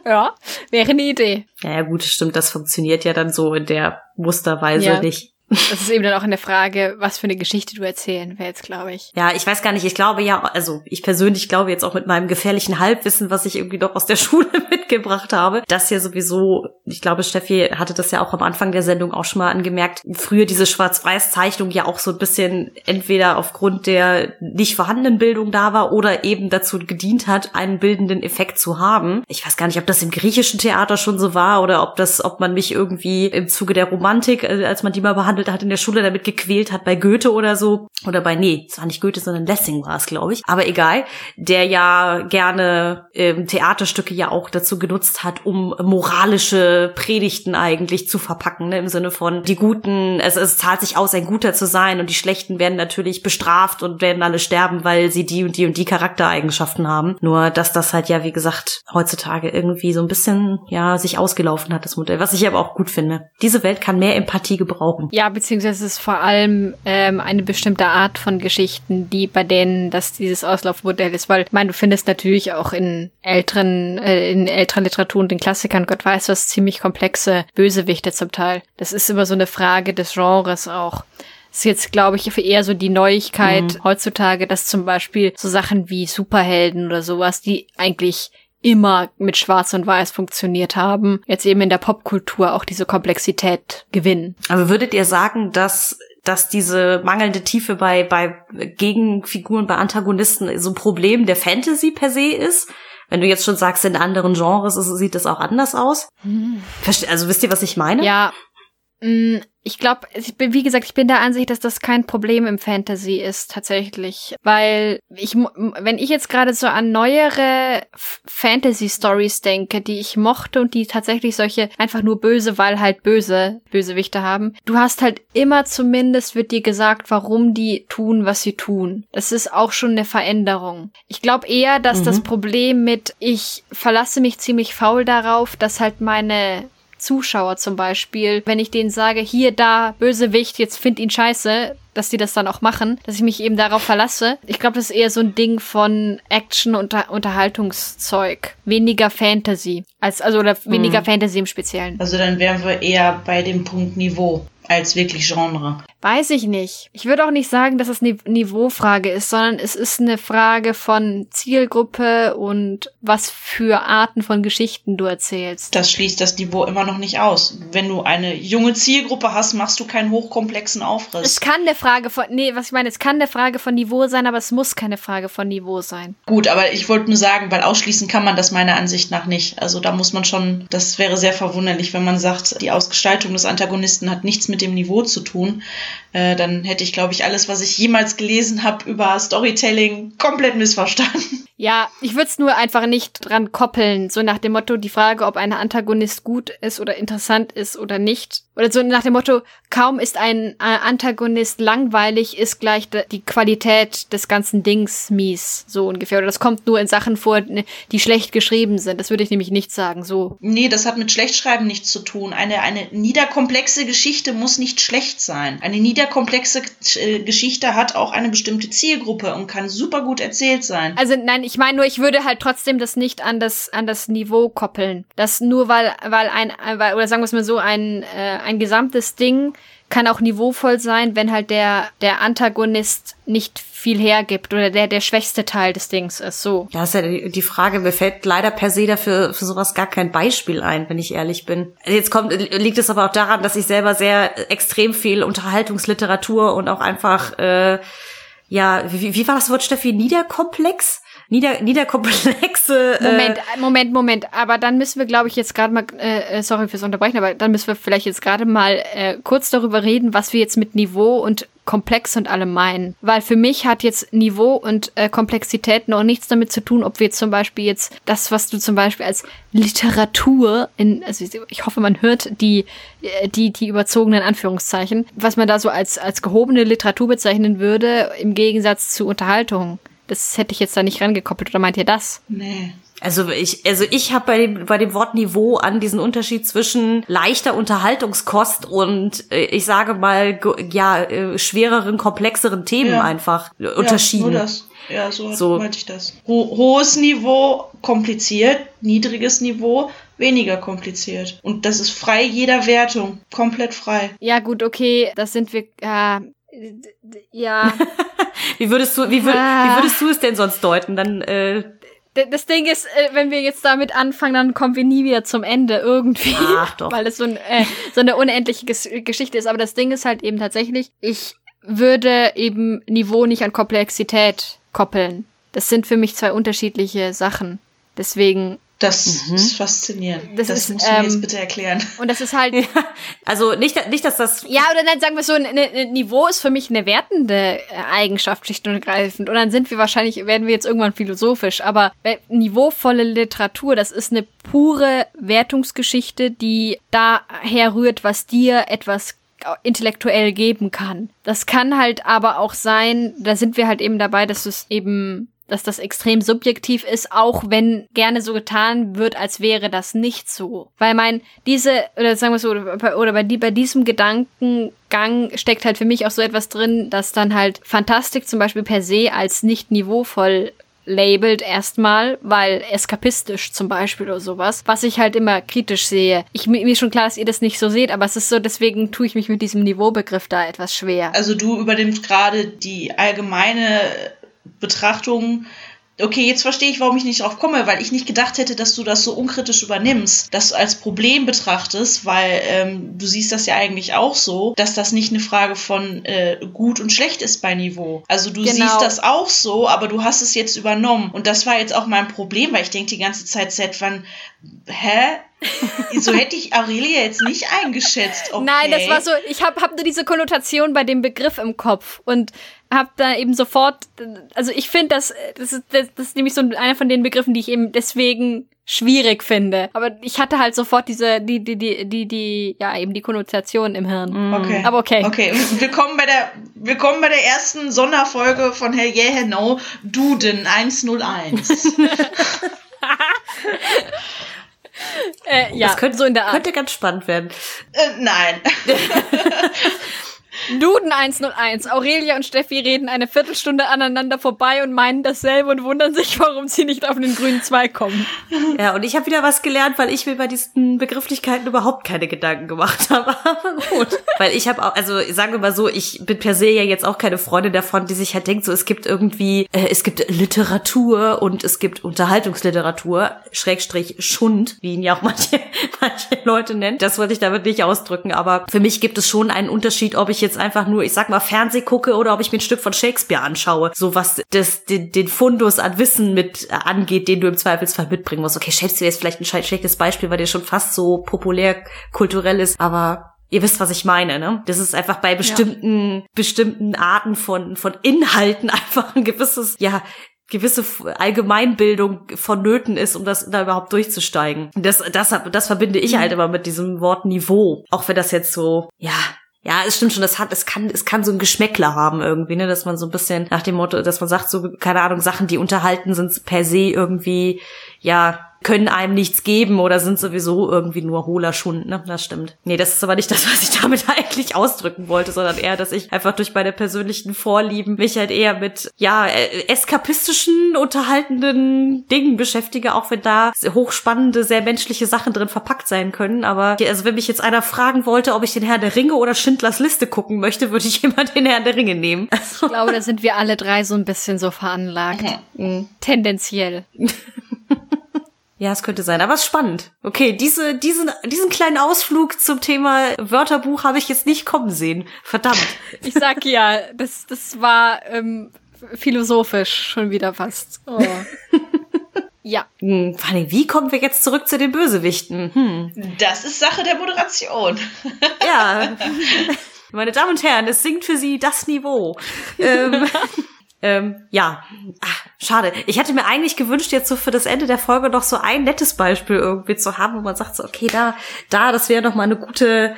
ja, wäre eine Idee. Ja, ja, gut, stimmt, das funktioniert ja dann so in der Musterweise Ja. nicht. Das ist eben dann auch eine Frage, was für eine Geschichte du erzählen willst, glaube ich. Ja, ich weiß gar nicht, ich glaube ja, also ich persönlich glaube jetzt auch mit meinem gefährlichen Halbwissen, was ich irgendwie doch aus der Schule mitgebracht habe, dass ja sowieso, ich glaube, Steffi hatte das ja auch am Anfang der Sendung auch schon mal angemerkt, früher diese Schwarz-Weiß-Zeichnung ja auch so ein bisschen entweder aufgrund der nicht vorhandenen Bildung da war oder eben dazu gedient hat, einen bildenden Effekt zu haben. Ich weiß gar nicht, ob das im griechischen Theater schon so war oder ob das, ob man mich irgendwie im Zuge der Romantik, äh, als man die mal behandelt hat in der Schule, damit gequält hat bei Goethe oder so. Oder bei, nee, es nicht Goethe, sondern Lessing war es, glaube ich. Aber egal, der ja gerne ähm, Theaterstücke ja auch dazu genutzt hat, um moralische Predigten eigentlich zu verpacken, ne? im Sinne von die Guten, es, es zahlt sich aus, ein Guter zu sein und die Schlechten werden natürlich bestraft und werden alle sterben, weil sie die und die und die Charaktereigenschaften haben. Nur, dass das halt ja, wie gesagt, heutzutage irgendwie so ein bisschen, ja, sich ausgelaufen hat, das Modell, was ich aber auch gut finde. Diese Welt kann mehr Empathie gebrauchen. Ja, beziehungsweise es ist vor allem ähm, eine bestimmte Art von Geschichten, die bei denen das dieses Auslaufmodell ist, weil ich meine, du findest natürlich auch in älteren äh, in älteren Literatur und den Klassikern, Gott weiß was, ziemlich komplexe Bösewichte zum Teil. Das ist immer so eine Frage des Genres auch. Das ist jetzt, glaube ich, eher so die Neuigkeit heutzutage, dass zum Beispiel so Sachen wie Superhelden oder sowas, die eigentlich immer mit Schwarz und Weiß funktioniert haben, jetzt eben in der Popkultur auch diese Komplexität gewinnen. Aber würdet ihr sagen, dass dass diese mangelnde Tiefe bei bei Gegenfiguren, bei Antagonisten so ein Problem der Fantasy per se ist? Wenn du jetzt schon sagst, in anderen Genres sieht das auch anders aus. Verste also wisst ihr, was ich meine? Ja, mh, ich glaube, ich bin, wie gesagt, ich bin der Ansicht, dass das kein Problem im Fantasy ist, tatsächlich. Weil ich, wenn ich jetzt gerade so an neuere Fantasy-Stories denke, die ich mochte und die tatsächlich solche einfach nur böse, weil halt böse Bösewichte haben, du hast halt immer zumindest wird dir gesagt, warum die tun, was sie tun. Das ist auch schon eine Veränderung. Ich glaube eher, dass das Problem mit, ich verlasse mich ziemlich faul darauf, dass halt meine Zuschauer zum Beispiel, wenn ich denen sage, hier, da, Bösewicht, jetzt find ihn scheiße, dass die das dann auch machen, dass ich mich eben darauf verlasse. Ich glaube, das ist eher so ein Ding von Action und Unter Unterhaltungszeug. Weniger Fantasy. Als, also, oder weniger Fantasy im Speziellen. Also dann wären wir eher bei dem Punkt Niveau als wirklich Genre. Weiß ich nicht. Ich würde auch nicht sagen, dass es eine Niveaufrage ist, sondern es ist eine Frage von Zielgruppe und was für Arten von Geschichten du erzählst. Das schließt das Niveau immer noch nicht aus. Wenn du eine junge Zielgruppe hast, machst du keinen hochkomplexen Aufriss. Es kann eine Frage von, nee, was ich meine, es kann eine Frage von Niveau sein, aber es muss keine Frage von Niveau sein. Gut, aber ich wollte nur sagen, weil ausschließen kann man das meiner Ansicht nach nicht. Also da muss man schon, das wäre sehr verwunderlich, wenn man sagt, die Ausgestaltung des Antagonisten hat nichts mit dem Niveau zu tun. Äh, dann hätte ich, glaube ich, alles, was ich jemals gelesen habe über Storytelling, komplett missverstanden. Ja, ich würde es nur einfach nicht dran koppeln, so nach dem Motto, die Frage, ob ein Antagonist gut ist oder interessant ist oder nicht. Oder so nach dem Motto, kaum ist ein äh, Antagonist langweilig, ist gleich die Qualität des ganzen Dings mies, so ungefähr. Oder das kommt nur in Sachen vor, ne, die schlecht geschrieben sind. Das würde ich nämlich nicht sagen, so. Nee, das hat mit Schlechtschreiben nichts zu tun. Eine, eine niederkomplexe Geschichte muss nicht schlecht sein. Eine niederkomplexe äh, Geschichte hat auch eine bestimmte Zielgruppe und kann super gut erzählt sein. Also nein, ich meine nur, ich würde halt trotzdem das nicht an das an das Niveau koppeln. Das nur weil weil ein weil, oder sagen wir es mal so ein äh, ein gesamtes Ding kann auch niveauvoll sein, wenn halt der der Antagonist nicht viel hergibt oder der der schwächste Teil des Dings ist. So. Ja, ist ja die Frage, mir fällt leider per se dafür für sowas gar kein Beispiel ein, wenn ich ehrlich bin. Jetzt kommt, liegt es aber auch daran, dass ich selber sehr extrem viel Unterhaltungsliteratur und auch einfach, äh, ja, wie, wie war das Wort, Steffi, niederkomplex? Nieder, niederkomplexe. Äh, Moment, äh, Moment, Moment. Aber dann müssen wir, glaube ich, jetzt gerade mal, äh, äh, sorry fürs Unterbrechen, aber dann müssen wir vielleicht jetzt gerade mal äh, kurz darüber reden, was wir jetzt mit Niveau und komplex und allem meinen. Weil für mich hat jetzt Niveau und äh, Komplexität noch nichts damit zu tun, ob wir jetzt zum Beispiel jetzt das, was du zum Beispiel als Literatur in, also ich hoffe, man hört die, äh, die, die überzogenen Anführungszeichen, was man da so als, als gehobene Literatur bezeichnen würde, im Gegensatz zu Unterhaltung. Das hätte ich jetzt da nicht rangekoppelt, oder meint ihr das? Nee. Also ich, also ich habe bei dem, bei dem Wort Niveau an diesen Unterschied zwischen leichter Unterhaltungskost und äh, ich sage mal ja äh, schwereren, komplexeren Themen Ja. einfach unterschieden. Ja, nur das. Ja, so, So. meinte ich das. Ho hohes Niveau, kompliziert, niedriges Niveau, weniger kompliziert. Und das ist frei jeder Wertung. Komplett frei. Ja, gut, okay, das sind wir, äh, ja. Wie würdest du, wie, wür, Ah. wie würdest du es denn sonst deuten? Dann äh, Das Ding ist, äh, wenn wir jetzt damit anfangen, dann kommen wir nie wieder zum Ende irgendwie. Ach, doch. Weil es so, ein, äh, so eine unendliche Ges Geschichte ist. Aber das Ding ist halt eben tatsächlich, ich würde eben Niveau nicht an Komplexität koppeln. Das sind für mich zwei unterschiedliche Sachen. Deswegen, Das ist faszinierend. Das Das, ist, musst du mir ähm, jetzt bitte erklären. und das ist halt, also nicht, nicht, dass das Ja, oder dann sagen wir so, ein ein Niveau ist für mich eine wertende äh, Eigenschaft, schlicht und ergreifend. Und dann sind wir wahrscheinlich, werden wir jetzt irgendwann philosophisch. Aber äh, niveauvolle Literatur, das ist eine pure Wertungsgeschichte, die daher rührt, was dir etwas intellektuell geben kann. Das kann halt aber auch sein, da sind wir halt eben dabei, dass es eben dass das extrem subjektiv ist, auch wenn gerne so getan wird, als wäre das nicht so. Weil mein, diese, oder sagen wir so, oder bei, oder bei, bei diesem Gedankengang steckt halt für mich auch so etwas drin, dass dann halt Fantastik zum Beispiel per se als nicht niveauvoll labelt erstmal, weil eskapistisch zum Beispiel oder sowas, was ich halt immer kritisch sehe. Ich, mir ist schon klar, dass ihr das nicht so seht, aber es ist so, deswegen tue ich mich mit diesem Niveaubegriff da etwas schwer. Also du übernimmst gerade die allgemeine Betrachtung. Okay, jetzt verstehe ich, warum ich nicht drauf komme, weil ich nicht gedacht hätte, dass du das so unkritisch übernimmst, dass du als Problem betrachtest, weil ähm, du siehst das ja eigentlich auch so, dass das nicht eine Frage von äh, gut und schlecht ist bei Niveau. Also du Genau. siehst das auch so, aber du hast es jetzt übernommen. Und das war jetzt auch mein Problem, weil ich denke die ganze Zeit, seit wann, hä? so hätte ich Aurelia jetzt nicht eingeschätzt. Okay. Nein, das war so, ich habe hab nur diese Konnotation bei dem Begriff im Kopf und habe da eben sofort, also ich finde, das, das, ist, das, das ist nämlich so einer von den Begriffen, die ich eben deswegen schwierig finde. Aber ich hatte halt sofort diese, die, die, die, die, die, ja, eben die Konnotation im Hirn. Okay. Aber okay. Okay, willkommen bei der willkommen bei der ersten Sonderfolge von Hell Yeah Hell No Duden 101. Äh, ja, das könnte, so in der Art. könnte ganz spannend werden. äh, nein. Duden 101. Aurelia und Steffi reden eine Viertelstunde aneinander vorbei und meinen dasselbe und wundern sich, warum sie nicht auf den grünen Zweig kommen. Ja, und ich habe wieder was gelernt, weil ich mir bei diesen Begrifflichkeiten überhaupt keine Gedanken gemacht habe. Gut. weil ich habe auch, also sagen wir mal so, ich bin per se ja jetzt auch keine Freundin davon, die sich halt denkt, so es gibt irgendwie, äh, es gibt Literatur und es gibt Unterhaltungsliteratur, Schrägstrich Schund, wie ihn ja auch manche, manche Leute nennen. Das wollte ich damit nicht ausdrücken, aber für mich gibt es schon einen Unterschied, ob ich jetzt einfach nur, ich sag mal, Fernseh gucke oder ob ich mir ein Stück von Shakespeare anschaue. So was das, den, den Fundus an Wissen mit äh, angeht, den du im Zweifelsfall mitbringen musst. Okay, Shakespeare ist vielleicht ein schlechtes Beispiel, weil der schon fast so populär kulturell ist, aber Ihr wisst, was ich meine, ne? Das ist einfach bei bestimmten, bestimmten Arten von, von Inhalten einfach ein gewisses, ja, gewisse Allgemeinbildung vonnöten ist, um das da überhaupt durchzusteigen. Das, das, das verbinde ich halt immer mit diesem Wort Niveau. Auch wenn das jetzt so, ja, ja, es stimmt schon, das hat, es kann, es kann so ein Geschmäckler haben irgendwie, ne, dass man so ein bisschen nach dem Motto, dass man sagt, so, keine Ahnung, Sachen, die unterhalten, sind per se irgendwie, ja, können einem nichts geben oder sind sowieso irgendwie nur hohler Schund, ne? Das stimmt. Nee, das ist aber nicht das, was ich damit eigentlich ausdrücken wollte, sondern eher, dass ich einfach durch meine persönlichen Vorlieben mich halt eher mit, ja, äh, eskapistischen, unterhaltenden Dingen beschäftige, auch wenn da hochspannende, sehr menschliche Sachen drin verpackt sein können. Aber, also wenn mich jetzt einer fragen wollte, ob ich den Herrn der Ringe oder Schindlers Liste gucken möchte, würde ich immer den Herrn der Ringe nehmen. Also, Ich glaube, da sind wir alle drei so ein bisschen so veranlagt. Tendenziell. Ja, es könnte sein, aber es ist spannend. Okay, diese, diesen, diesen kleinen Ausflug zum Thema Wörterbuch habe ich jetzt nicht kommen sehen. Verdammt. Ich sag ja, das, das war ähm, philosophisch schon wieder fast. Oh. ja. Hm, vor allem, wie kommen wir jetzt zurück zu den Bösewichten? Hm. Das ist Sache der Moderation. Ja. Meine Damen und Herren, es sinkt für Sie das Niveau. ähm, ähm, ja, Ach, schade. Ich hätte mir eigentlich gewünscht, jetzt so für das Ende der Folge noch so ein nettes Beispiel irgendwie zu haben, wo man sagt so, okay, da, da, das wäre noch mal eine gute,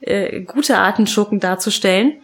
äh, gute Art, einen Schurken darzustellen.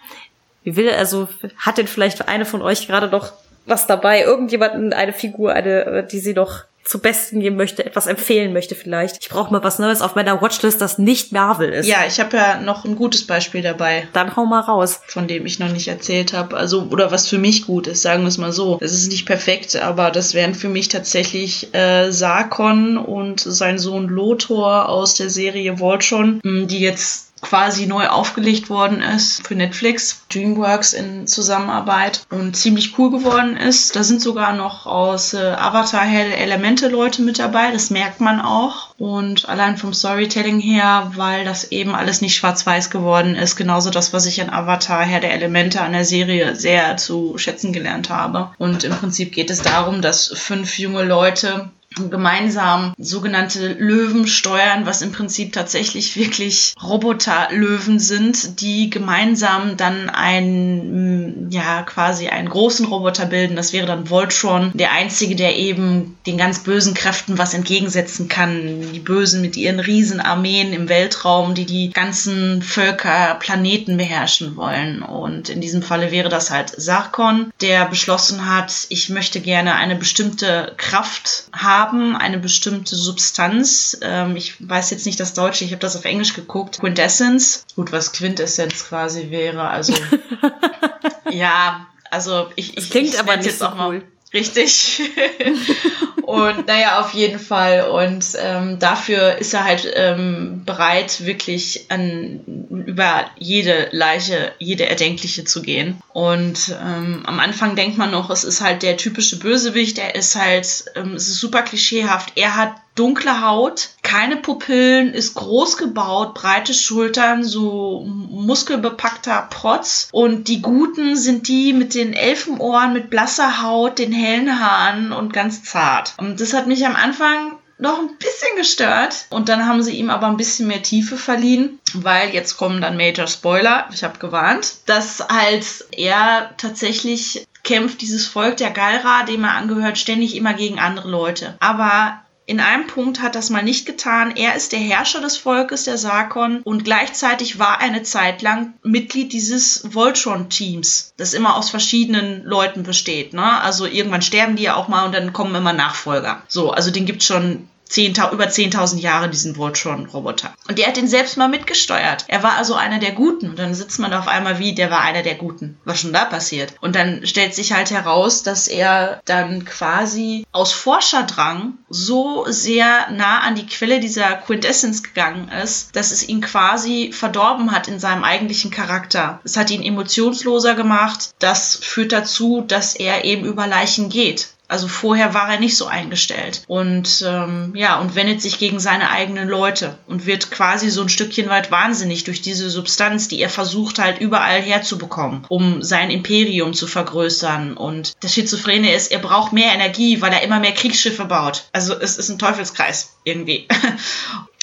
Wie will, also, hat denn vielleicht eine von euch gerade noch was dabei? Irgendjemanden, eine Figur, eine, die sie noch zu Besten geben möchte, etwas empfehlen möchte vielleicht. Ich brauche mal was Neues auf meiner Watchlist, das nicht Marvel ist. Ja, ich habe ja noch ein gutes Beispiel dabei. Dann hau mal raus. Von dem ich noch nicht erzählt habe. Also, oder was für mich gut ist, sagen wir es mal so. Das ist nicht perfekt, aber das wären für mich tatsächlich äh, Sarkon und sein Sohn Lothor aus der Serie Voltron, die jetzt quasi neu aufgelegt worden ist für Netflix, DreamWorks in Zusammenarbeit und ziemlich cool geworden ist. Da sind sogar noch aus äh, Avatar helle Elemente Leute mit dabei, das merkt man auch. Und allein vom Storytelling her, weil das eben alles nicht schwarz-weiß geworden ist, genauso das, was ich an Avatar Herr der Elemente an der Serie sehr zu schätzen gelernt habe. Und im Prinzip geht es darum, dass fünf junge Leute gemeinsam sogenannte Löwen steuern, was im Prinzip tatsächlich wirklich Roboterlöwen sind, die gemeinsam dann einen, ja, quasi einen großen Roboter bilden. Das wäre dann Voltron, der einzige, der eben den ganz bösen Kräften was entgegensetzen kann. Die Bösen mit ihren Riesenarmeen im Weltraum, die die ganzen Völker, Planeten beherrschen wollen. Und in diesem Falle wäre das halt Sarkon, der beschlossen hat, ich möchte gerne eine bestimmte Kraft haben, haben eine bestimmte Substanz. Ähm, ich weiß jetzt nicht das Deutsche, ich habe das auf Englisch geguckt. Quintessence. Gut, was Quintessenz quasi wäre. Also ja, also ich, ich klingt ich aber nicht jetzt so auch mal cool. Richtig. und naja, auf jeden Fall. Und ähm, dafür ist er halt ähm, bereit, wirklich an, über jede Leiche, jede erdenkliche zu gehen. Und ähm, am Anfang denkt man noch, es ist halt der typische Bösewicht. Er ist halt, ähm, es ist super klischeehaft. Er hat dunkle Haut, keine Pupillen, ist groß gebaut, breite Schultern, so muskelbepackter Protz. Und die Guten sind die mit den Elfenohren, mit blasser Haut, den hellen Haaren und ganz zart. Und das hat mich am Anfang noch ein bisschen gestört. Und dann haben sie ihm aber ein bisschen mehr Tiefe verliehen, weil jetzt kommen dann Major Spoiler, ich habe gewarnt, dass halt er tatsächlich kämpft dieses Volk der Galra, dem er angehört, ständig immer gegen andere Leute. Aber in einem Punkt hat das mal nicht getan. Er ist der Herrscher des Volkes, der Sarkon, und gleichzeitig war eine Zeit lang Mitglied dieses Voltron-Teams, das immer aus verschiedenen Leuten besteht. Ne? Also irgendwann sterben die ja auch mal und dann kommen immer Nachfolger. So, also den gibt's schon 10, über 10.000 Jahre diesen Voltron-Roboter. Und der hat den selbst mal mitgesteuert. Er war also einer der Guten. Und dann sitzt man auf einmal wie, der war einer der Guten. Was schon da passiert? Und dann stellt sich halt heraus, dass er dann quasi aus Forscherdrang so sehr nah an die Quelle dieser Quintessence gegangen ist, dass es ihn quasi verdorben hat in seinem eigentlichen Charakter. Es hat ihn emotionsloser gemacht. Das führt dazu, dass er eben über Leichen geht. Also vorher war er nicht so eingestellt und ähm, ja und wendet sich gegen seine eigenen Leute und wird quasi so ein Stückchen weit wahnsinnig durch diese Substanz, die er versucht halt überall herzubekommen, um sein Imperium zu vergrößern. Und das Schizophrene ist, er braucht mehr Energie, weil er immer mehr Kriegsschiffe baut. Also es ist ein Teufelskreis irgendwie.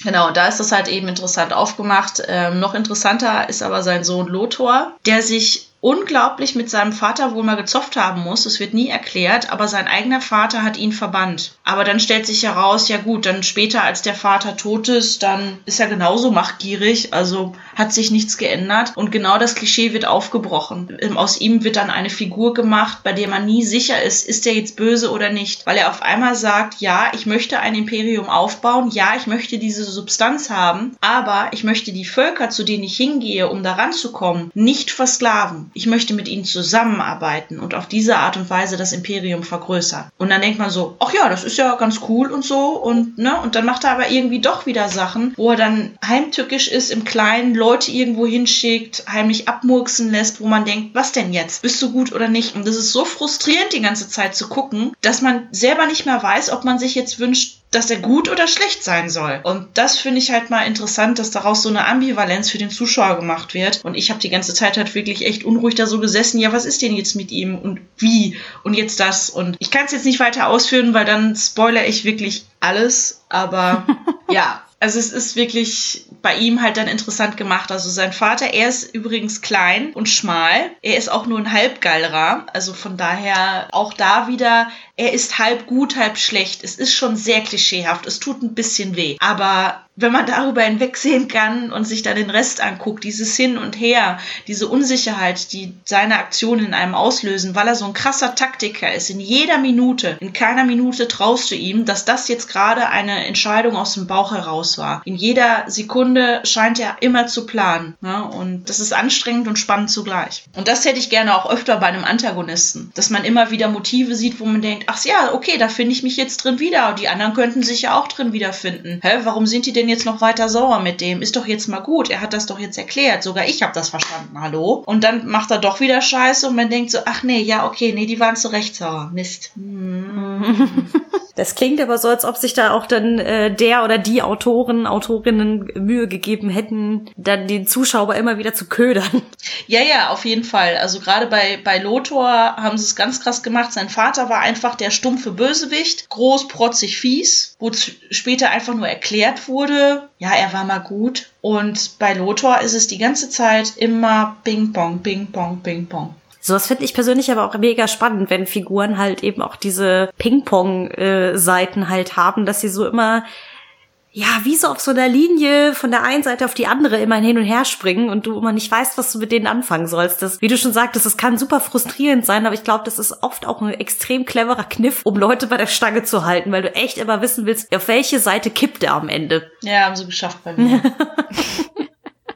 Genau, da ist das halt eben interessant aufgemacht. Ähm, noch interessanter ist aber sein Sohn Lothar, der sich unglaublich mit seinem Vater wohl mal gezofft haben muss. Es wird nie erklärt, aber sein eigener Vater hat ihn verbannt. Aber dann stellt sich heraus, ja gut, dann später, als der Vater tot ist, dann ist er genauso machtgierig, also hat sich nichts geändert. Und genau das Klischee wird aufgebrochen. Ähm, aus ihm wird dann eine Figur gemacht, bei der man nie sicher ist, ist er jetzt böse oder nicht. Weil er auf einmal sagt, ja, ich möchte ein Imperium aufbauen, ja, ich möchte diese Substanz haben, aber ich möchte die Völker, zu denen ich hingehe, um daran zu kommen, nicht versklaven ich möchte mit ihnen zusammenarbeiten und auf diese Art und Weise das Imperium vergrößern. Und dann denkt man so, ach ja, das ist ja ganz cool und so und ne, und dann macht er aber irgendwie doch wieder Sachen, wo er dann heimtückisch ist, im Kleinen Leute irgendwo hinschickt, heimlich abmurksen lässt, wo man denkt, was denn jetzt? Bist du gut oder nicht? Und das ist so frustrierend die ganze Zeit zu gucken, dass man selber nicht mehr weiß, ob man sich jetzt wünscht, dass er gut oder schlecht sein soll. Und das finde ich halt mal interessant, dass daraus so eine Ambivalenz für den Zuschauer gemacht wird. Und ich habe die ganze Zeit halt wirklich echt unruhig da so gesessen. Ja, was ist denn jetzt mit ihm und wie und jetzt das? Und ich kann es jetzt nicht weiter ausführen, weil dann spoiler ich wirklich alles. Aber ja, also es ist wirklich bei ihm halt dann interessant gemacht. Also sein Vater, er ist übrigens klein und schmal. Er ist auch nur ein Halbgallrer. Also von daher auch da wieder, er ist halb gut, halb schlecht. Es ist schon sehr klischeehaft. Es tut ein bisschen weh. Aber wenn man darüber hinwegsehen kann und sich dann den Rest anguckt, dieses Hin und Her, diese Unsicherheit, die seine Aktionen in einem auslösen, weil er so ein krasser Taktiker ist, in jeder Minute, in keiner Minute traust du ihm, dass das jetzt gerade eine Entscheidung aus dem Bauch heraus war. In jeder Sekunde scheint er immer zu planen. Ne? Und das ist anstrengend und spannend zugleich. Und das hätte ich gerne auch öfter bei einem Antagonisten, dass man immer wieder Motive sieht, wo man denkt, ach ja, okay, da finde ich mich jetzt drin wieder. Und die anderen könnten sich ja auch drin wiederfinden. Hä, warum sind die denn jetzt noch weiter sauer mit dem? Ist doch jetzt mal gut. Er hat das doch jetzt erklärt. Sogar ich habe das verstanden. Hallo? Und dann macht er doch wieder Scheiße und man denkt so, ach nee, ja, okay, nee, die waren zu Recht sauer. Mist. Hm. Das klingt aber so, als ob sich da auch dann äh, der oder die Autoren, Autorinnen Mühe gegeben hätten, dann den Zuschauer immer wieder zu ködern. Ja, ja, auf jeden Fall. Also gerade bei, bei Lothar haben sie es ganz krass gemacht. Sein Vater war einfach der stumpfe Bösewicht, groß, protzig, fies, wo später einfach nur erklärt wurde, ja, er war mal gut. Und bei Lothar ist es die ganze Zeit immer Ping-Pong, Ping-Pong, Ping-Pong. Sowas finde ich persönlich aber auch mega spannend, wenn Figuren halt eben auch diese Ping-Pong-Seiten halt haben, dass sie so immer ja, wie so auf so einer Linie von der einen Seite auf die andere immer hin und her springen und du immer nicht weißt, was du mit denen anfangen sollst. Das, wie du schon sagtest, das kann super frustrierend sein, aber ich glaube, das ist oft auch ein extrem cleverer Kniff, um Leute bei der Stange zu halten, weil du echt immer wissen willst, auf welche Seite kippt er am Ende. Ja, haben sie geschafft bei mir.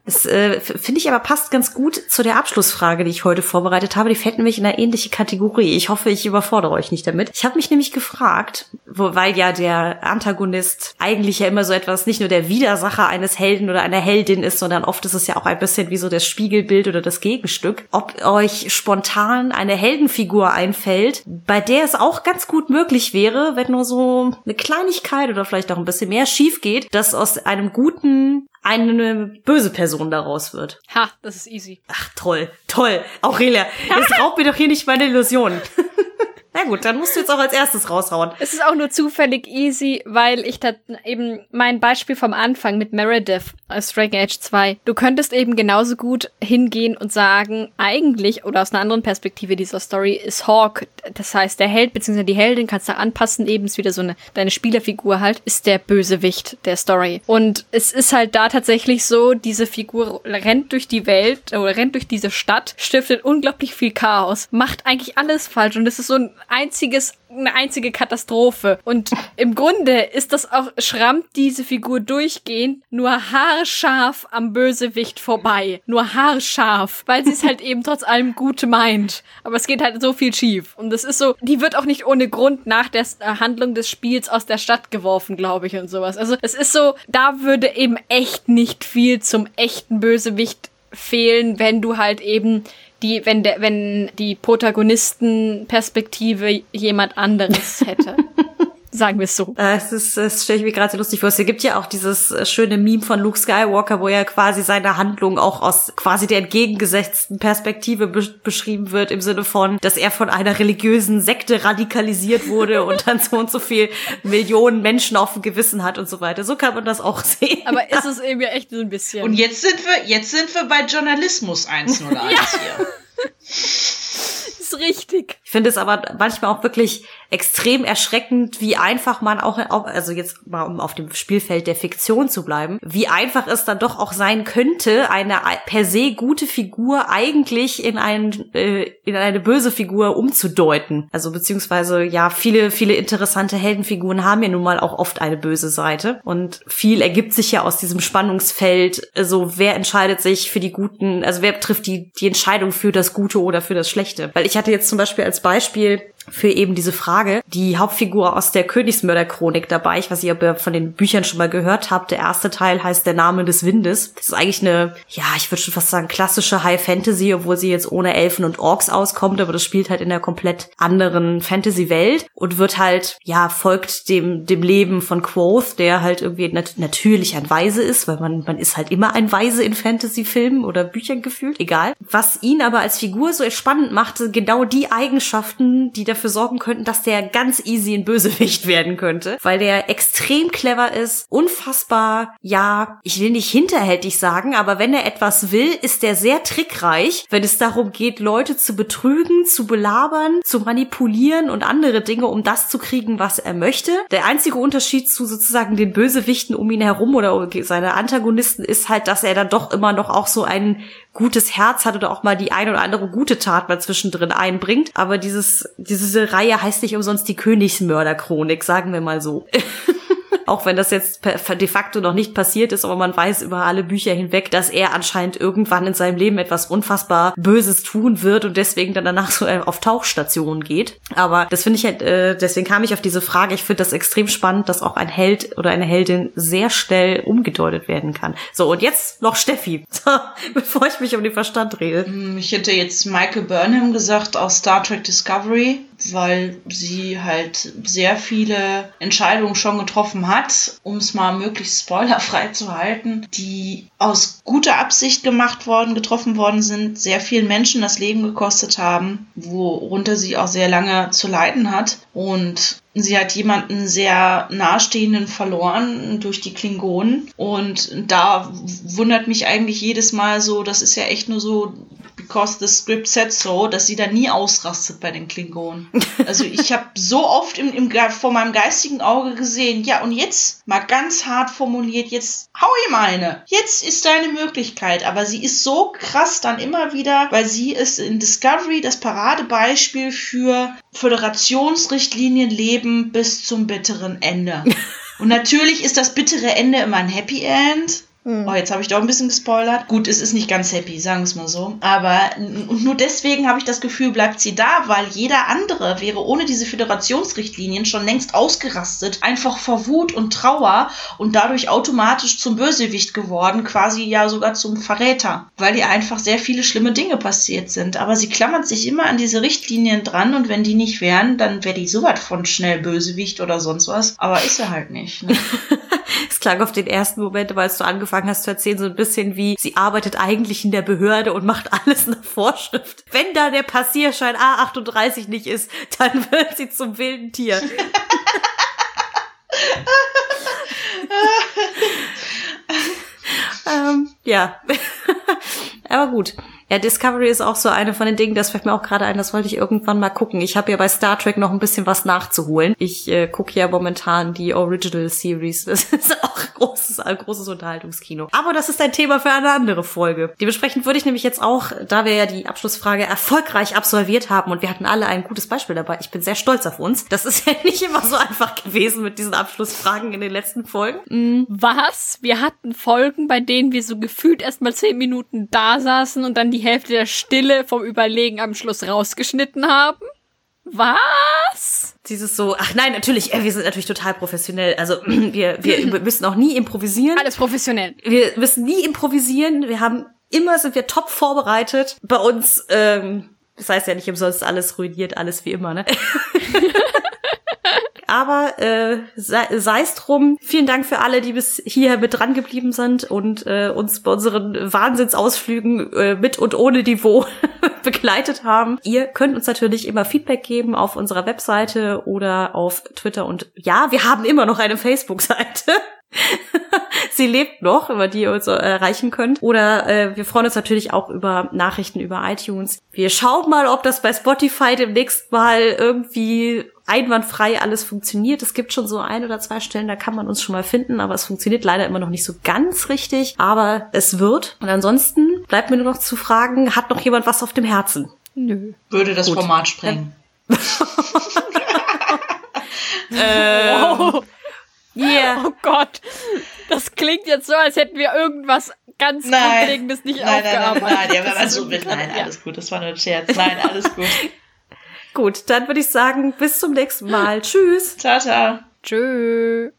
Das äh, finde ich aber passt ganz gut zu der Abschlussfrage, die ich heute vorbereitet habe. Die fällt nämlich in eine ähnliche Kategorie. Ich hoffe, ich überfordere euch nicht damit. Ich habe mich nämlich gefragt, wo, weil ja der Antagonist eigentlich ja immer so etwas, nicht nur der Widersacher eines Helden oder einer Heldin ist, sondern oft ist es ja auch ein bisschen wie so das Spiegelbild oder das Gegenstück. Ob euch spontan eine Heldenfigur einfällt, bei der es auch ganz gut möglich wäre, wenn nur so eine Kleinigkeit oder vielleicht auch ein bisschen mehr schief geht, dass aus einem guten eine böse Person daraus wird. Ha, das ist easy. Ach, toll, toll. Aurelia, jetzt raubt mir doch hier nicht meine Illusionen. Na gut, dann musst du jetzt auch als erstes raushauen. Es ist auch nur zufällig easy, weil ich da eben mein Beispiel vom Anfang mit Meredith aus Dragon Age 2. Du könntest eben genauso gut hingehen und sagen, eigentlich, oder aus einer anderen Perspektive dieser Story, ist Hawk, das heißt der Held bzw. die Heldin, kannst du anpassen, eben ist wieder so eine, deine Spielerfigur halt, ist der Bösewicht der Story. Und es ist halt da tatsächlich so, diese Figur rennt durch die Welt oder rennt durch diese Stadt, stiftet unglaublich viel Chaos, macht eigentlich alles falsch und es ist so ein einziges eine einzige Katastrophe. Und im Grunde ist das auch, schrammt diese Figur durchgehend nur haarscharf am Bösewicht vorbei. Nur haarscharf. Weil sie es halt eben trotz allem gut meint. Aber es geht halt so viel schief. Und das ist so, die wird auch nicht ohne Grund nach der Handlung des Spiels aus der Stadt geworfen, glaube ich, und sowas. Also es ist so, da würde eben echt nicht viel zum echten Bösewicht fehlen, wenn du halt eben die, wenn der, wenn die Protagonistenperspektive jemand anderes hätte. Sagen wir es so. Äh, es ist, es stelle ich mir gerade so lustig vor. Es gibt ja auch dieses äh, schöne Meme von Luke Skywalker, wo er quasi seine Handlung auch aus quasi der entgegengesetzten Perspektive be beschrieben wird, im Sinne von, dass er von einer religiösen Sekte radikalisiert wurde und dann so und so viel Millionen Menschen auf dem Gewissen hat und so weiter. So kann man das auch sehen. Aber ist es eben echt so ein bisschen. Und jetzt sind wir, jetzt sind wir bei Journalismus 101 ja. hier. ist richtig. Ich finde es aber manchmal auch wirklich extrem erschreckend, wie einfach man auch, also jetzt mal um auf dem Spielfeld der Fiktion zu bleiben, wie einfach es dann doch auch sein könnte, eine per se gute Figur eigentlich in, ein, äh, in eine böse Figur umzudeuten. Also beziehungsweise ja, viele, viele interessante Heldenfiguren haben ja nun mal auch oft eine böse Seite und viel ergibt sich ja aus diesem Spannungsfeld, so also wer entscheidet sich für die guten, also wer trifft die, die Entscheidung für das Gute oder für das Schlechte. Weil ich hatte jetzt zum Beispiel als Beispiel für eben diese Frage. Die Hauptfigur aus der Königsmörderchronik dabei, ich weiß nicht, ob ihr von den Büchern schon mal gehört habt. Der erste Teil heißt Der Name des Windes. Das ist eigentlich eine, ja, ich würde schon fast sagen, klassische High Fantasy, obwohl sie jetzt ohne Elfen und Orks auskommt, aber das spielt halt in einer komplett anderen Fantasy-Welt und wird halt, ja, folgt dem, dem Leben von Quoth, der halt irgendwie nat natürlich ein Weise ist, weil man, man ist halt immer ein Weise in Fantasy-Filmen oder Büchern gefühlt, egal. Was ihn aber als Figur so spannend machte, genau die Eigenschaften, die dafür sorgen könnten, dass der ganz easy ein Bösewicht werden könnte, weil der extrem clever ist, unfassbar, ja, ich will nicht hinterhältig sagen, aber wenn er etwas will, ist er sehr trickreich, wenn es darum geht, Leute zu betrügen, zu belabern, zu manipulieren und andere Dinge, um das zu kriegen, was er möchte. Der einzige Unterschied zu sozusagen den Bösewichten um ihn herum oder seine Antagonisten ist halt, dass er dann doch immer noch auch so ein gutes Herz hat oder auch mal die eine oder andere gute Tat mal zwischendrin einbringt. Aber dieses, diese Reihe heißt nicht umsonst die Königsmörderchronik, sagen wir mal so. auch wenn das jetzt de facto noch nicht passiert ist, aber man weiß über alle Bücher hinweg, dass er anscheinend irgendwann in seinem Leben etwas unfassbar Böses tun wird und deswegen dann danach so äh, auf Tauchstationen geht. Aber das finde ich halt, äh, deswegen kam ich auf diese Frage. Ich finde das extrem spannend, dass auch ein Held oder eine Heldin sehr schnell umgedeutet werden kann. So, und jetzt noch Steffi, bevor ich mich um den Verstand rede. Hm, ich hätte jetzt Michael Burnham gesagt aus Star Trek Discovery, weil sie halt sehr viele Entscheidungen schon getroffen hat um es mal möglichst spoilerfrei zu halten, die aus guter Absicht gemacht worden, getroffen worden sind, sehr vielen Menschen das Leben gekostet haben, worunter sie auch sehr lange zu leiden hat. Und sie hat jemanden sehr nahestehenden verloren durch die Klingonen. Und da wundert mich eigentlich jedes Mal so, das ist ja echt nur so because the script said so, dass sie da nie ausrastet bei den Klingonen. Also ich habe so oft im, im, vor meinem geistigen Auge gesehen, ja und jetzt mal ganz hart formuliert, jetzt hau ihm eine. Jetzt ist deine Möglichkeit. Aber sie ist so krass dann immer wieder, weil sie ist in Discovery das Paradebeispiel für Föderationsrichtlinien leben bis zum bitteren Ende. Und natürlich ist das bittere Ende immer ein Happy End. Hm. Oh, jetzt habe ich doch ein bisschen gespoilert. Gut, es ist nicht ganz happy, sagen wir es mal so. Aber und nur deswegen habe ich das Gefühl, bleibt sie da, weil jeder andere wäre ohne diese Föderationsrichtlinien schon längst ausgerastet, einfach vor Wut und Trauer und dadurch automatisch zum Bösewicht geworden, quasi ja sogar zum Verräter, weil ihr einfach sehr viele schlimme Dinge passiert sind. Aber sie klammert sich immer an diese Richtlinien dran und wenn die nicht wären, dann wäre die sowas von schnell Bösewicht oder sonst was. Aber ist er halt nicht. Ne? es klang auf den ersten Moment, weil du angefangen hast zu erzählen, so ein bisschen wie, sie arbeitet eigentlich in der Behörde und macht alles nach Vorschrift. Wenn da der Passierschein A38 nicht ist, dann wird sie zum wilden Tier. ähm, ja. Aber gut. Ja, Discovery ist auch so eine von den Dingen, das fällt mir auch gerade ein, das wollte ich irgendwann mal gucken. Ich habe ja bei Star Trek noch ein bisschen was nachzuholen. Ich äh, gucke ja momentan die Original Series. Das ist auch großes, ein großes Unterhaltungskino. Aber das ist ein Thema für eine andere Folge. Dementsprechend würde ich nämlich jetzt auch, da wir ja die Abschlussfrage erfolgreich absolviert haben und wir hatten alle ein gutes Beispiel dabei, ich bin sehr stolz auf uns. Das ist ja nicht immer so einfach gewesen mit diesen Abschlussfragen in den letzten Folgen. Mhm. Was? Wir hatten Folgen, bei denen wir so gefühlt erst mal zehn Minuten da saßen und dann die die Hälfte der Stille vom Überlegen am Schluss rausgeschnitten haben? Was? Dieses so, ach nein, natürlich, äh, wir sind natürlich total professionell. Also wir, wir müssen auch nie improvisieren. Alles professionell. Wir müssen nie improvisieren. Wir haben immer sind wir top vorbereitet. Bei uns, ähm, das heißt ja nicht umsonst alles ruiniert, alles wie immer, ne? Aber äh, sei es drum. Vielen Dank für alle, die bis hierher mit dran geblieben sind und äh, uns bei unseren Wahnsinnsausflügen äh, mit und ohne Niveau begleitet haben. Ihr könnt uns natürlich immer Feedback geben auf unserer Webseite oder auf Twitter. Und ja, wir haben immer noch eine Facebook-Seite. Sie lebt noch, über die ihr uns erreichen könnt. Oder äh, wir freuen uns natürlich auch über Nachrichten über iTunes. Wir schauen mal, ob das bei Spotify demnächst mal irgendwie einwandfrei alles funktioniert. Es gibt schon so ein oder zwei Stellen, da kann man uns schon mal finden, aber es funktioniert leider immer noch nicht so ganz richtig. Aber es wird. Und ansonsten bleibt mir nur noch zu fragen, hat noch jemand was auf dem Herzen? Nö. Würde das Gut. Format sprengen. äh, wow. Yeah. Oh Gott. Das klingt jetzt so, als hätten wir irgendwas ganz nein. Grundlegendes nicht nein, aufgearbeitet. Nein, nein, nein, nein, ja, also, nein, nein, alles gut, das war nur ein Scherz. Nein, alles gut. Gut, dann würde ich sagen, bis zum nächsten Mal. Tschüss. Tata. Tschüss.